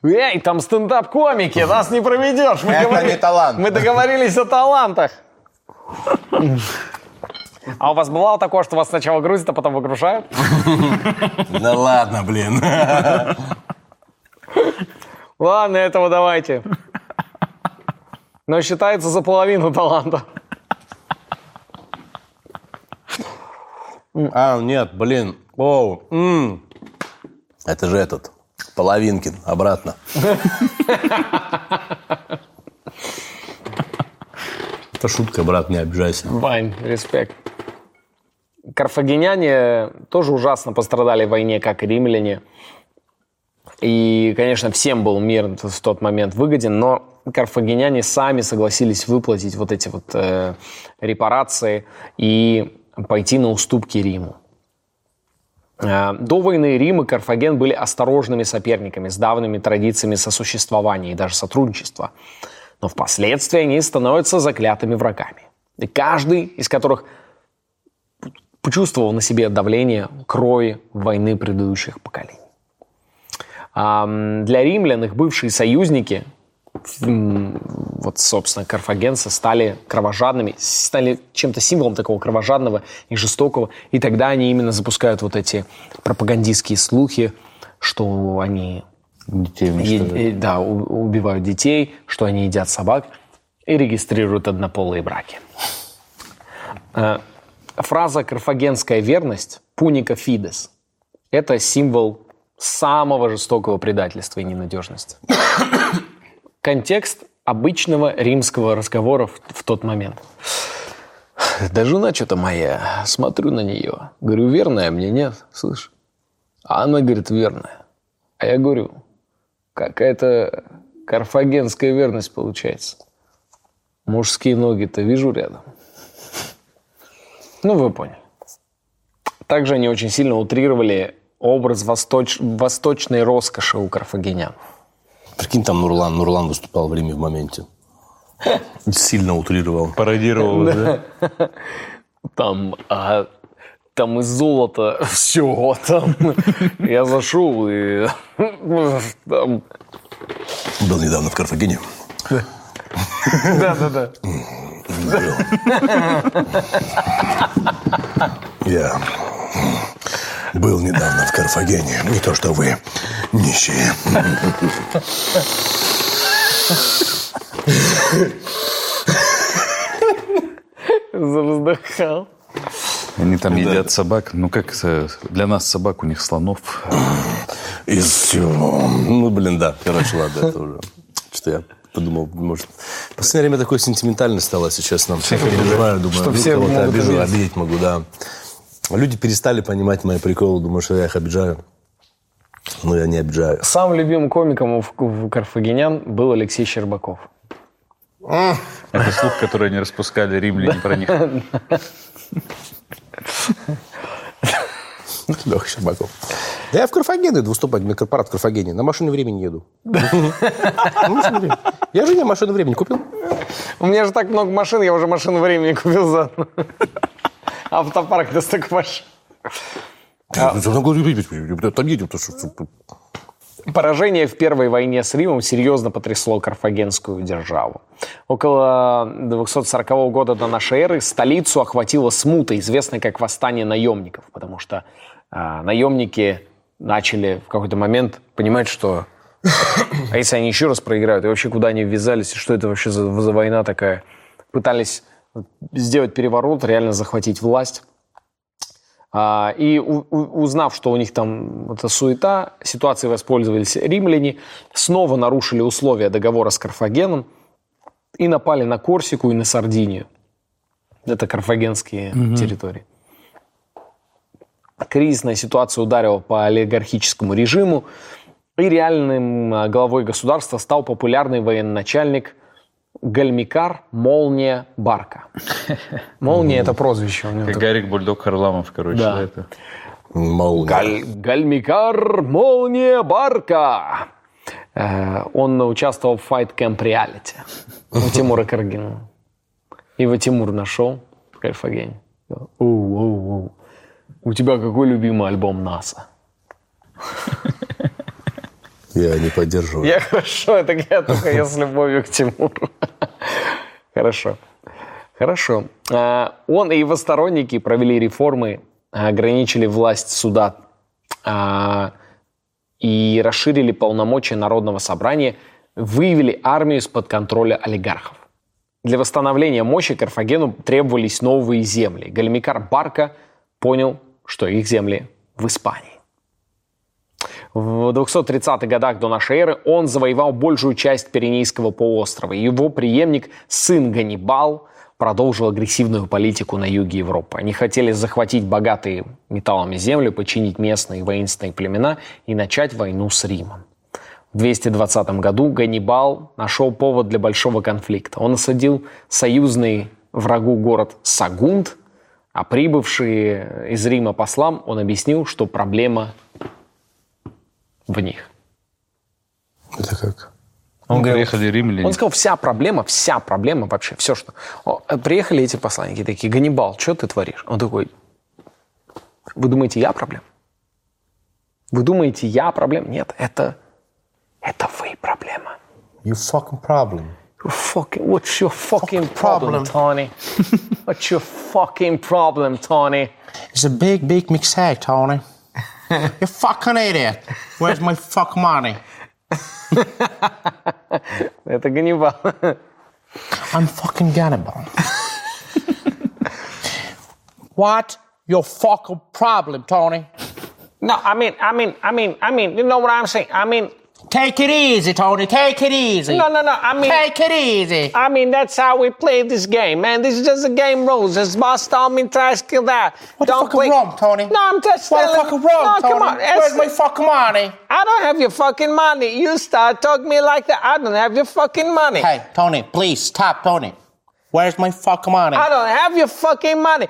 Эй, там стендап-комики, нас не проведешь. Мы не талант. Мы договорились о талантах. А у вас бывало такое, что вас сначала грузят, а потом выгружают? Да ладно, блин. Ладно, этого давайте. Но считается за половину таланта. А, нет, блин. Оу. м. Это же этот. Половинкин. Обратно. Это шутка, брат, не обижайся. Вань, респект. Карфагеняне тоже ужасно пострадали в войне, как и римляне. И, конечно, всем был мир в тот момент выгоден, но карфагеняне сами согласились выплатить вот эти вот э, репарации и пойти на уступки Риму. Э, До войны Рим и Карфаген были осторожными соперниками с давними традициями сосуществования и даже сотрудничества. Но впоследствии они становятся заклятыми врагами. И каждый из которых почувствовал на себе давление крови войны предыдущих поколений. Для римлян их бывшие союзники, вот, собственно, карфагенцы, стали кровожадными, стали чем-то символом такого кровожадного и жестокого. И тогда они именно запускают вот эти пропагандистские слухи, что они Детей е- да, убивают детей, что они едят собак и регистрируют однополые браки. Э, Фраза «карфагенская верность» «пуника фидес» – это символ самого жестокого предательства и ненадежности. Контекст обычного римского разговора в, в тот момент. Да жена что-то моя, смотрю на нее. Говорю, верная мне, нет, слышь? А она говорит, верная. А я говорю, какая-то карфагенская верность получается. Мужские ноги-то вижу рядом. Ну, вы поняли. Также они очень сильно утрировали образ восточ- восточной роскоши у карфагенян. Прикинь, там Нурлан. Нурлан выступал в Риме в моменте. Сильно утрировал. Пародировал, да? Там, а, там из золота все. Там я зашел и там... Был недавно в Карфагене. Да, да, да. Я был недавно в Карфагене. Не то, что вы, нищие. Завздыхал. Они там едят собак. Ну, как для нас собак, у них слонов. Из всего. Ну, блин, да. Короче, ладно, это уже. Что я подумал, может... В последнее время такой сентиментальный стало, если честно. Я переживаю, думаю, Что вдруг все кого-то обижу, обидеть могу, да. Люди перестали понимать мои приколы, думаю, что я их обижаю. Но я не обижаю. Самым любимым комиком у, у карфагенян был Алексей Щербаков. Это слух, который они распускали римляне про них. Леха Щербаков. Да я в Карфаген иду выступать, на корпорат в Карфагене. На машине времени еду. Я жене машину времени купил. У меня же так много машин, я уже машину времени купил заодно. Автопарк до столько машин. Там едем, то что... Поражение в Первой войне с Римом серьезно потрясло карфагенскую державу. Около 240 года до нашей эры столицу охватила смута, известная как восстание наемников, потому что а, наемники начали в какой-то момент понимать, что а если они еще раз проиграют, и вообще куда они ввязались, и что это вообще за, за война такая, пытались сделать переворот, реально захватить власть. А, И узнав, что у них там эта суета, ситуацией воспользовались римляне, снова нарушили условия договора с Карфагеном и напали на Корсику и на Сардинию. Это карфагенские территории. Кризисная ситуация ударила по олигархическому режиму, и реальным а, главой государства стал популярный военачальник Гальмикар Молния Барка. Молния – это прозвище у него. Как Гарик Бульдог Харламов, короче. Да. это. Молния. Галь- Гальмикар Молния Барка. Э, Он участвовал в Fight Camp Reality у Тимура Каргина. Его Тимур нашел в оу. У тебя какой любимый альбом НАСА? Я не поддерживаю. Я хорошо, это я только я с любовью к Тимуру. Хорошо. Хорошо. А, Он и его сторонники провели реформы, ограничили власть суда а, и расширили полномочия Народного собрания, вывели армию из-под контроля олигархов. Для восстановления мощи Карфагену требовались новые земли. Гальмикар Барка понял, что их земли в Испании. В 230-х годах до нашей эры он завоевал большую часть Пиренейского полуострова. Его преемник, сын Ганнибал, продолжил агрессивную политику на юге Европы. Они хотели захватить богатые металлами землю, подчинить местные воинственные племена и начать войну с Римом. В 220 году Ганнибал нашел повод для большого конфликта. Он осадил союзный врагу город Сагунт, а прибывший из Рима послам он объяснил, что проблема в них. Это как? Он, говорил, Приехали римляне. он сказал, вся проблема, вся проблема вообще, все что. О, приехали эти посланники такие, Ганнибал, что ты творишь? Он такой, вы думаете, я проблема? Вы думаете, я проблема? Нет, это, это вы проблема. You fucking problem. You fucking, what's your fucking problem, problem. Tony? What's your fucking problem, Tony? It's a big, big mistake, Tony. you fucking idiot. Where's my fuck money? Это Ганнибал. I'm fucking Gannibal. what? Your fucking problem, Tony? No, I mean, I mean, I mean, I mean, you know what I'm saying? I mean, Take it easy, Tony. Take it easy. No, no, no. I mean, Take it easy. I mean, that's how we play this game, man. This is just a game rules. It's boss told me to ask you that. What the Don't fuck play- is wrong, Tony? No, I'm just What the telling fuck is wrong, no, Tony? come on. Where's my fucking money? I don't have your fucking money. You start talking me like that. I don't have your fucking money. Hey, Tony, please stop, Tony. Where's my fucking money? I don't have your fucking money.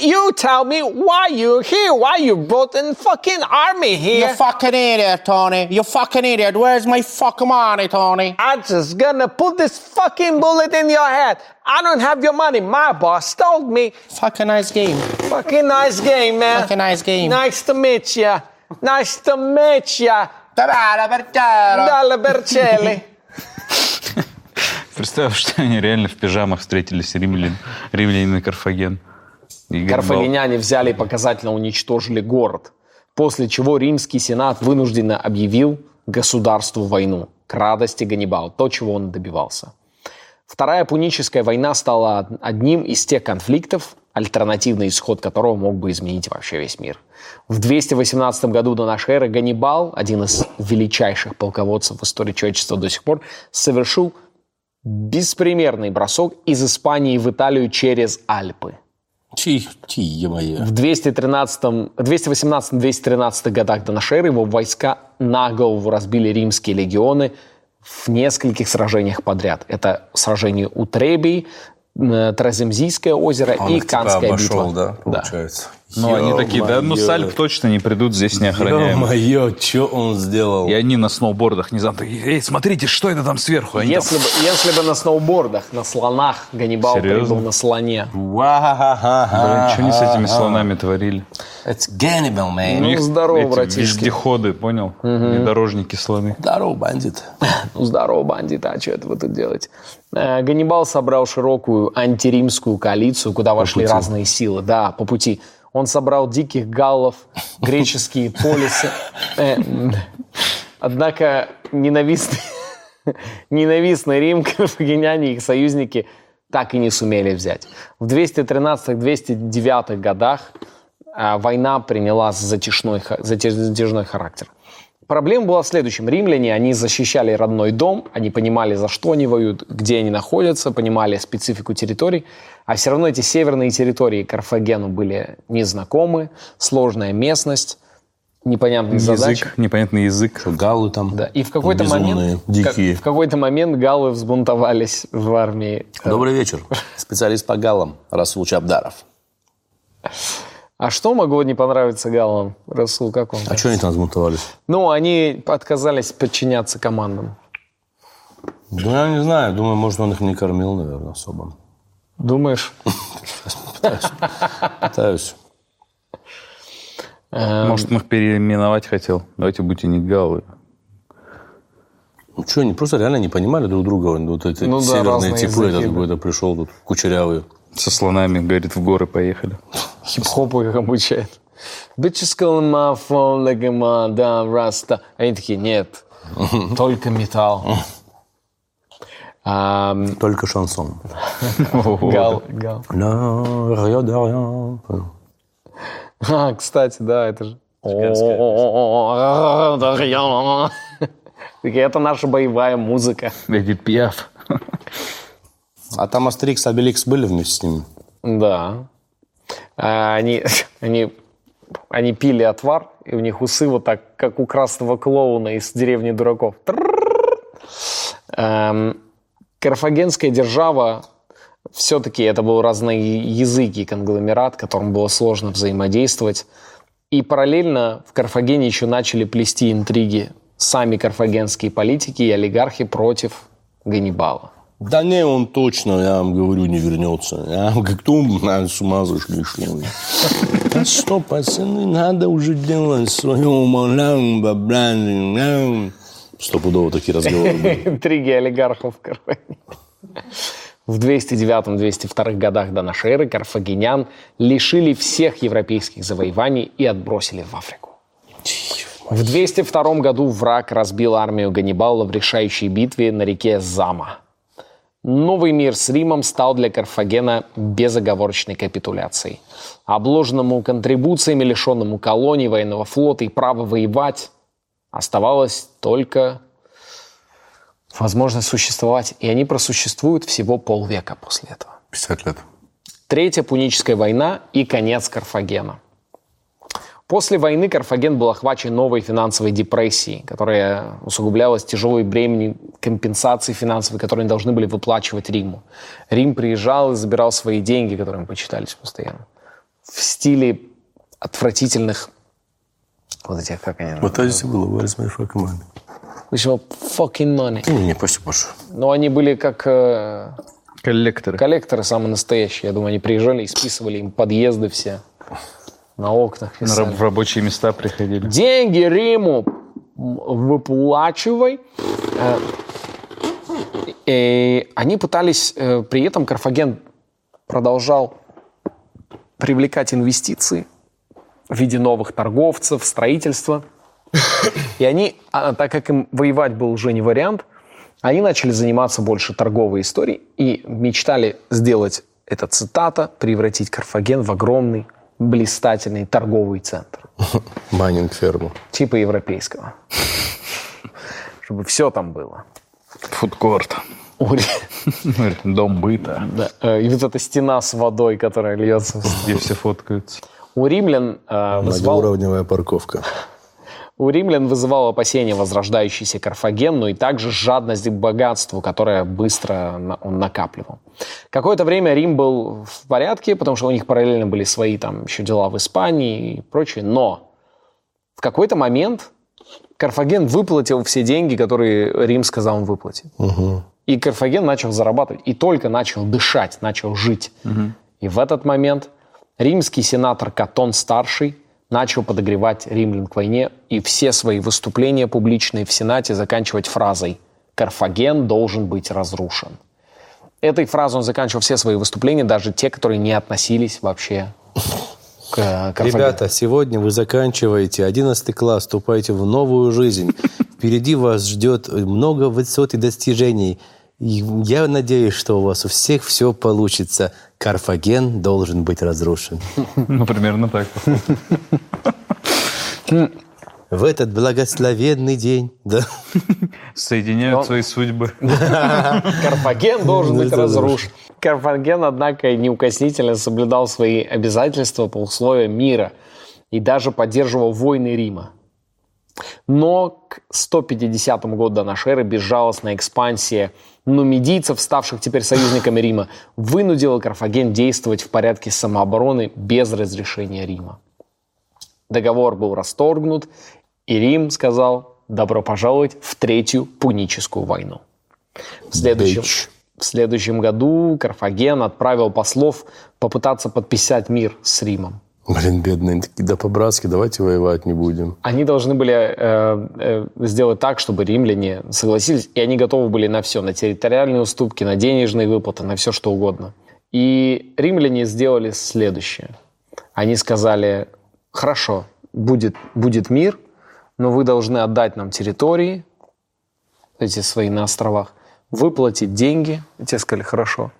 You tell me why you're here, why you brought in fucking army You here. fucking idiot, Tony. You fucking idiot. Where's my fucking money, Tony? I'm just gonna put this fucking bullet in your head. I don't have your money. My boss told me. Fucking nice game. Fucking nice game, man. Fucking nice game. Nice to meet ya. Nice to meet ya. Давай, Берчаро. Dalla Bercelli. Представь, что они реально в пижамах встретились, римлян, римляне и Карфаген. Карфагеняне взяли и показательно уничтожили город, после чего римский сенат вынужденно объявил государству войну к радости Ганнибала, то, чего он добивался. Вторая Пуническая война стала од- одним из тех конфликтов, альтернативный исход которого мог бы изменить вообще весь мир. В 218 году до нашей эры Ганнибал, один из величайших полководцев в истории человечества до сих пор, совершил беспримерный бросок из Испании в Италию через Альпы. В 213 218-213 годах до нашей эры его войска на голову разбили римские легионы в нескольких сражениях подряд. Это сражение у Требий, Траземзийское озеро Он и типа Канская обошел, битва. да, получается. Ну, они такие, да, ну, с Альп точно не придут, здесь не охраняем. Ё-моё, что он сделал? И они на сноубордах, не знаю, такие, эй, смотрите, что это там сверху? Они там- Если бы, если бы на сноубордах, на слонах Ганнибал Серьезно? прибыл на слоне. Блин, что они с этими слонами творили? It's Gannibal, man. У Ну, них здорово, эти братишки. вездеходы, понял? Внедорожники слоны. Здорово, бандит. Ну, здорово, бандиты, а что это вы тут делаете? Э, Ганнибал собрал широкую антиримскую коалицию, куда вошли разные силы. Да, по пути. Он собрал диких галлов, греческие полисы. Э. Однако ненавистный, ненавистный Рим, карфагеняне и их союзники так и не сумели взять. В 213-209 годах а, война приняла затяжной, затяжной характер. Проблема была в следующем. Римляне, они защищали родной дом, они понимали, за что они воюют, где они находятся, понимали специфику территорий, а все равно эти северные территории Карфагену были незнакомы, сложная местность, непонятные задачи. Язык, непонятный язык. Галлы там. Да, и в какой-то безумные, момент, дикие. как- в какой-то момент галлы взбунтовались в армии. Добрый вечер. Специалист по галлам Расул Чабдаров. А что могло не понравиться галлам, Расул, как он? А что они там взбунтовались? Ну, они отказались подчиняться командам. Ну, я не знаю. Думаю, может, он их не кормил, наверное, особо. Думаешь? Пытаюсь. Может, он их переименовать хотел. Давайте будьте не галлы. Ну, что, они просто реально не понимали друг друга. Вот эти Ну да, северные типы, этот какой-то пришел тут, кучерявый. Со слонами, говорит, в горы поехали. Хип-хопу их обучает. Bitches calling my phone like a mother rasta. Они такие, нет, только металл. Только шансон. Гал, гал. А, кстати, да, это же... Это наша боевая музыка. Эдит Пиаф. А там Астерикс и Обеликс были вместе с ними? Да. А Они, они, они пили отвар, и у них усы вот так, как у красного клоуна из деревни дураков. Эм, Карфагенская держава все-таки это был разноязыкий конгломерат, которым было сложно взаимодействовать. И параллельно в Карфагене еще начали плести интриги сами карфагенские политики и олигархи против Ганнибала. Да не, он точно, я вам говорю, не вернется. Я как на с ума зашли, что ли. Да что, пацаны, надо уже делать свое умолям, баблям. Стопудово такие разговоры были. Интриги олигархов Карфагене. В 209-202 годах до нашей эры карфагенян лишили всех европейских завоеваний и отбросили в Африку. В 202 году враг разбил армию Ганнибала в решающей битве на реке Зама. Новый мир с Римом стал для Карфагена безоговорочной капитуляцией. Обложенному контрибуциями, лишенному колоний, военного флота и права воевать, оставалось только возможность существовать, и они просуществуют всего полвека после этого. 50 лет. Третья Пуническая война и конец Карфагена. После войны Карфаген был охвачен новой финансовой депрессией, которая усугублялась тяжелой бременем компенсации финансовой, которые они должны были выплачивать Риму. Рим приезжал и забирал свои деньги, которые им почитались постоянно. В стиле отвратительных вот этих, как они Вот здесь было. Where is my fucking money? Еще fucking money. Не, не, спасибо большое. Но они были как э, Коллекторы. коллекторы самые настоящие. Я думаю, они приезжали и списывали им подъезды все на окнах. На писали. раб- в рабочие места приходили. Деньги Риму выплачивай. Э, И они пытались, э, при этом Карфаген продолжал привлекать инвестиции в виде новых торговцев, строительства. И они, а, так как им воевать был уже не вариант, они начали заниматься больше торговой историей и мечтали сделать, это цитата, превратить Карфаген в огромный, блистательный торговый центр Майнинг ферму. типа европейского. Чтобы все там было. Фудкорт. Дом быта. да, э, И вот эта стена с водой, которая льется. Где все фоткаются. У римлян, э, вызывал, Многоуровневая парковка. У римлян вызывал опасение возрождающийся Карфаген, но и также жадность к богатству, которое быстро он накапливал. Какое-то время Рим был в порядке, потому что у них параллельно были свои там еще дела в Испании и прочее, но в какой-то момент Карфаген выплатил все деньги, которые Рим сказал он выплатит. И Карфаген начал зарабатывать, и только начал дышать, начал жить. И в этот момент римский сенатор Катон-старший начал подогревать римлян к войне и все свои выступления публичные в Сенате заканчивать фразой «Карфаген должен быть разрушен». Этой фразой он заканчивал все свои выступления, даже те, которые не относились вообще к э, Карфагену. Ребята, сегодня вы заканчиваете 11 класс, вступаете в новую жизнь. Впереди вас ждет много высот и достижений. Я надеюсь, что у вас у всех все получится. Карфаген должен быть разрушен. Ну, примерно так. В этот благословенный день. Да. Соединяют свои судьбы. Карфаген должен быть разрушен. Карфаген, однако, неукоснительно соблюдал свои обязательства по условиям мира и даже поддерживал войны Рима. Но к 150 году до нашей эры безжалостная экспансия нумидийцев, ставших теперь союзниками Рима, вынудила Карфаген действовать в порядке самообороны без разрешения Рима. Договор был расторгнут, и Рим сказал «добро пожаловать в Третью Пуническую войну». В следующем, в следующем году Карфаген отправил послов попытаться подписать мир с Римом. Блин, бедные, такие, да по-братски, давайте воевать не будем. Они должны были э, э, сделать так, чтобы римляне согласились, и они готовы были на все, на территориальные уступки, на денежные выплаты, на все что угодно. И римляне сделали следующее. Они сказали, хорошо, будет, будет мир, но вы должны отдать нам территории, эти свои на островах, выплатить деньги. И те сказали, хорошо.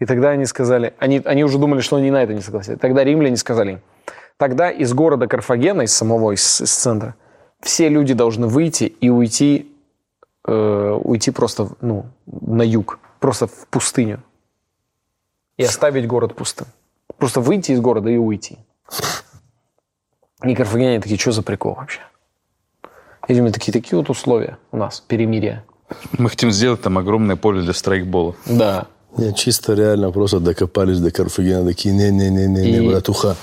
И тогда они сказали, они, они уже думали, что они на это не согласятся. Тогда римляне сказали, тогда из города Карфагена, из самого, из, из центра, все люди должны выйти и уйти, э, уйти просто ну, на юг, просто в пустыню. И оставить город пустым. Просто выйти из города и уйти. И карфагеняне такие, что за прикол вообще? И Римляне такие, такие вот условия у нас, перемирие. Мы хотим сделать там огромное поле для страйкбола. Да. Не, чисто реально просто докопались до Карфагена, такие, не-не-не-не, И- братуха,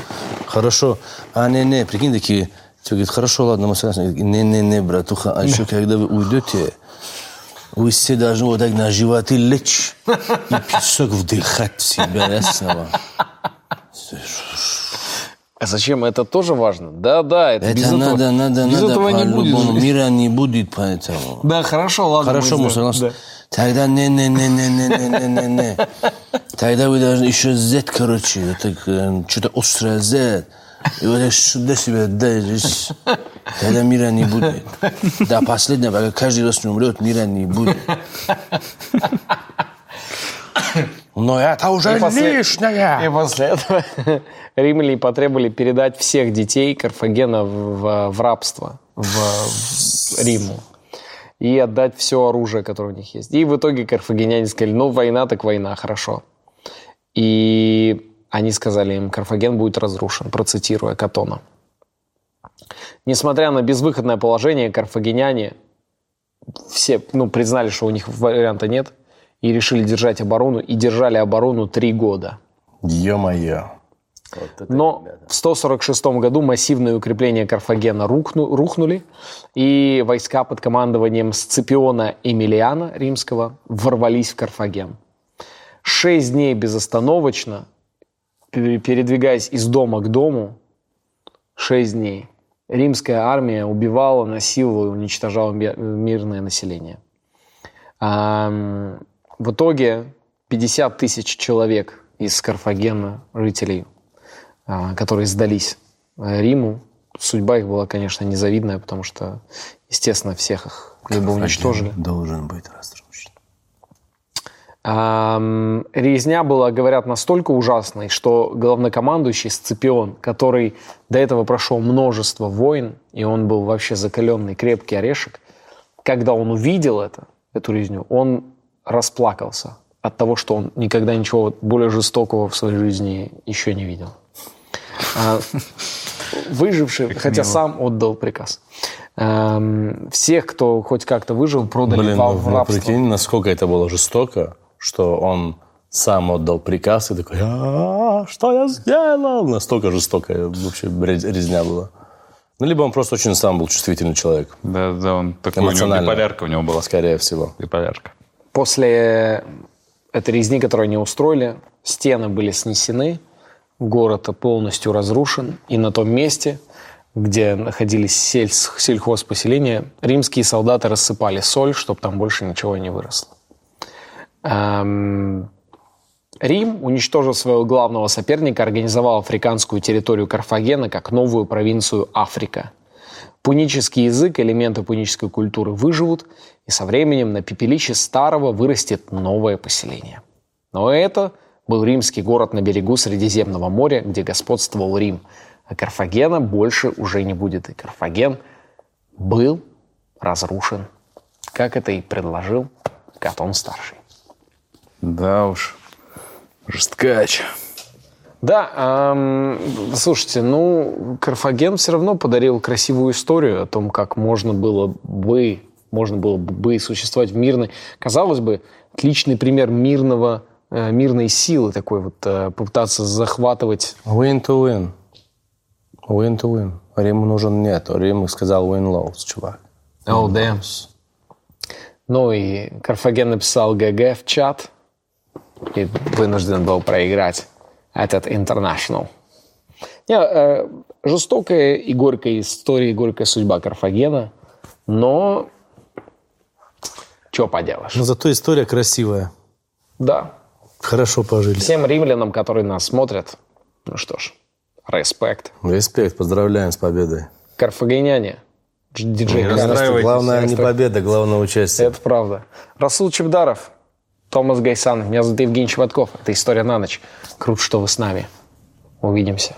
хорошо, а не-не, прикинь, такие, все говорит, хорошо, ладно, мы согласны, не-не-не, братуха, а еще когда вы уйдете, вы все должны вот так на животы лечь и песок вдыхать в себя, ясно? А зачем? Это тоже важно. Да, да, это, без Это этого- надо, надо, без надо, этого не будет. мира не будет поэтому. Да, хорошо, ладно. Хорошо, мы согласны. Да. Тогда не-не-не-не-не-не-не-не. Тогда вы должны еще Z, короче, это что-то острое Z. И вот сюда себе дальше. Тогда мира не будет. Да, последнее, пока каждый раз не умрет, мира не будет. Но это уже и после, лишнее. И после этого римляне потребовали передать всех детей Карфагена в, в, в рабство в, в Риму и отдать все оружие, которое у них есть. И в итоге карфагеняне сказали, ну, война так война, хорошо. И они сказали им, Карфаген будет разрушен, процитируя Катона. Несмотря на безвыходное положение, карфагеняне все ну, признали, что у них варианта нет, и решили держать оборону, и держали оборону три года. Ё-моё. Но в 146 году массивные укрепления Карфагена рухну- рухнули, и войска под командованием Сципиона Эмилиана римского ворвались в Карфаген. Шесть дней безостановочно, пере- передвигаясь из дома к дому, шесть дней, римская армия убивала, насиловала и уничтожала ми- мирное население. В итоге 50 тысяч человек из Карфагена, жителей, которые сдались э, Риму, судьба их была, конечно, незавидная, потому что, естественно, всех их либо уничтожили. Должен быть разрушен. Резня была, говорят, настолько ужасной, что главнокомандующий Сципион, который до этого прошел множество войн, и он был вообще закаленный, крепкий орешек, когда он увидел это, эту резню, он расплакался от того, что он никогда ничего более жестокого в своей жизни еще не видел. А, Выживший, хотя сам отдал приказ. Эм, Всех, кто хоть как-то выжил, продали Блин, в, ну, в ну, рабство. прикинь, насколько это было жестоко, что он сам отдал приказ и такой, «А, что я сделал? Настолько жестокая вообще рез- резня была. Ну, либо он просто очень сам был чувствительный человек, Да, да, он такой, у него биполярка у него была. скорее всего. Биполярка. После этой резни, которую они устроили, стены были снесены, город полностью разрушен, и на том месте, где находились сельс- сельхозпоселения, римские солдаты рассыпали соль, чтобы там больше ничего не выросло. Эм, Рим, уничтожив своего главного соперника, организовал африканскую территорию Карфагена как новую провинцию Африка. Пунический язык, элементы пунической культуры выживут, и со временем на пепелище старого вырастет новое поселение. Но это был римский город на берегу Средиземного моря, где господствовал Рим. А Карфагена больше уже не будет. И Карфаген был разрушен, как это и предложил Катон Старший. Да уж. Жесткач. Да, ам, слушайте, ну, Карфаген все равно подарил красивую историю о том, как можно было бы, можно было бы существовать в мирной, казалось бы, отличный пример мирного, мирной силы такой вот, э, попытаться захватывать. Win to win. Win to win. Риму нужен нет. Рим сказал win lows, чувак. Oh, damn. Ну и Карфаген написал ГГ в чат и вынужден был проиграть этот International. Не, э, жестокая и горькая история, и горькая судьба Карфагена, но что поделаешь. Но зато история красивая. Да, Хорошо пожили. всем римлянам, которые нас смотрят, ну что ж, респект. Респект, поздравляем с победой. Карфагеняне, дж- диджей Не расстраивайтесь. Главное не победа, главное участие. Это правда. Расул Чебдаров, Томас Гайсан. Меня зовут Евгений Чеботков. Это «История на ночь». Круто, что вы с нами. Увидимся.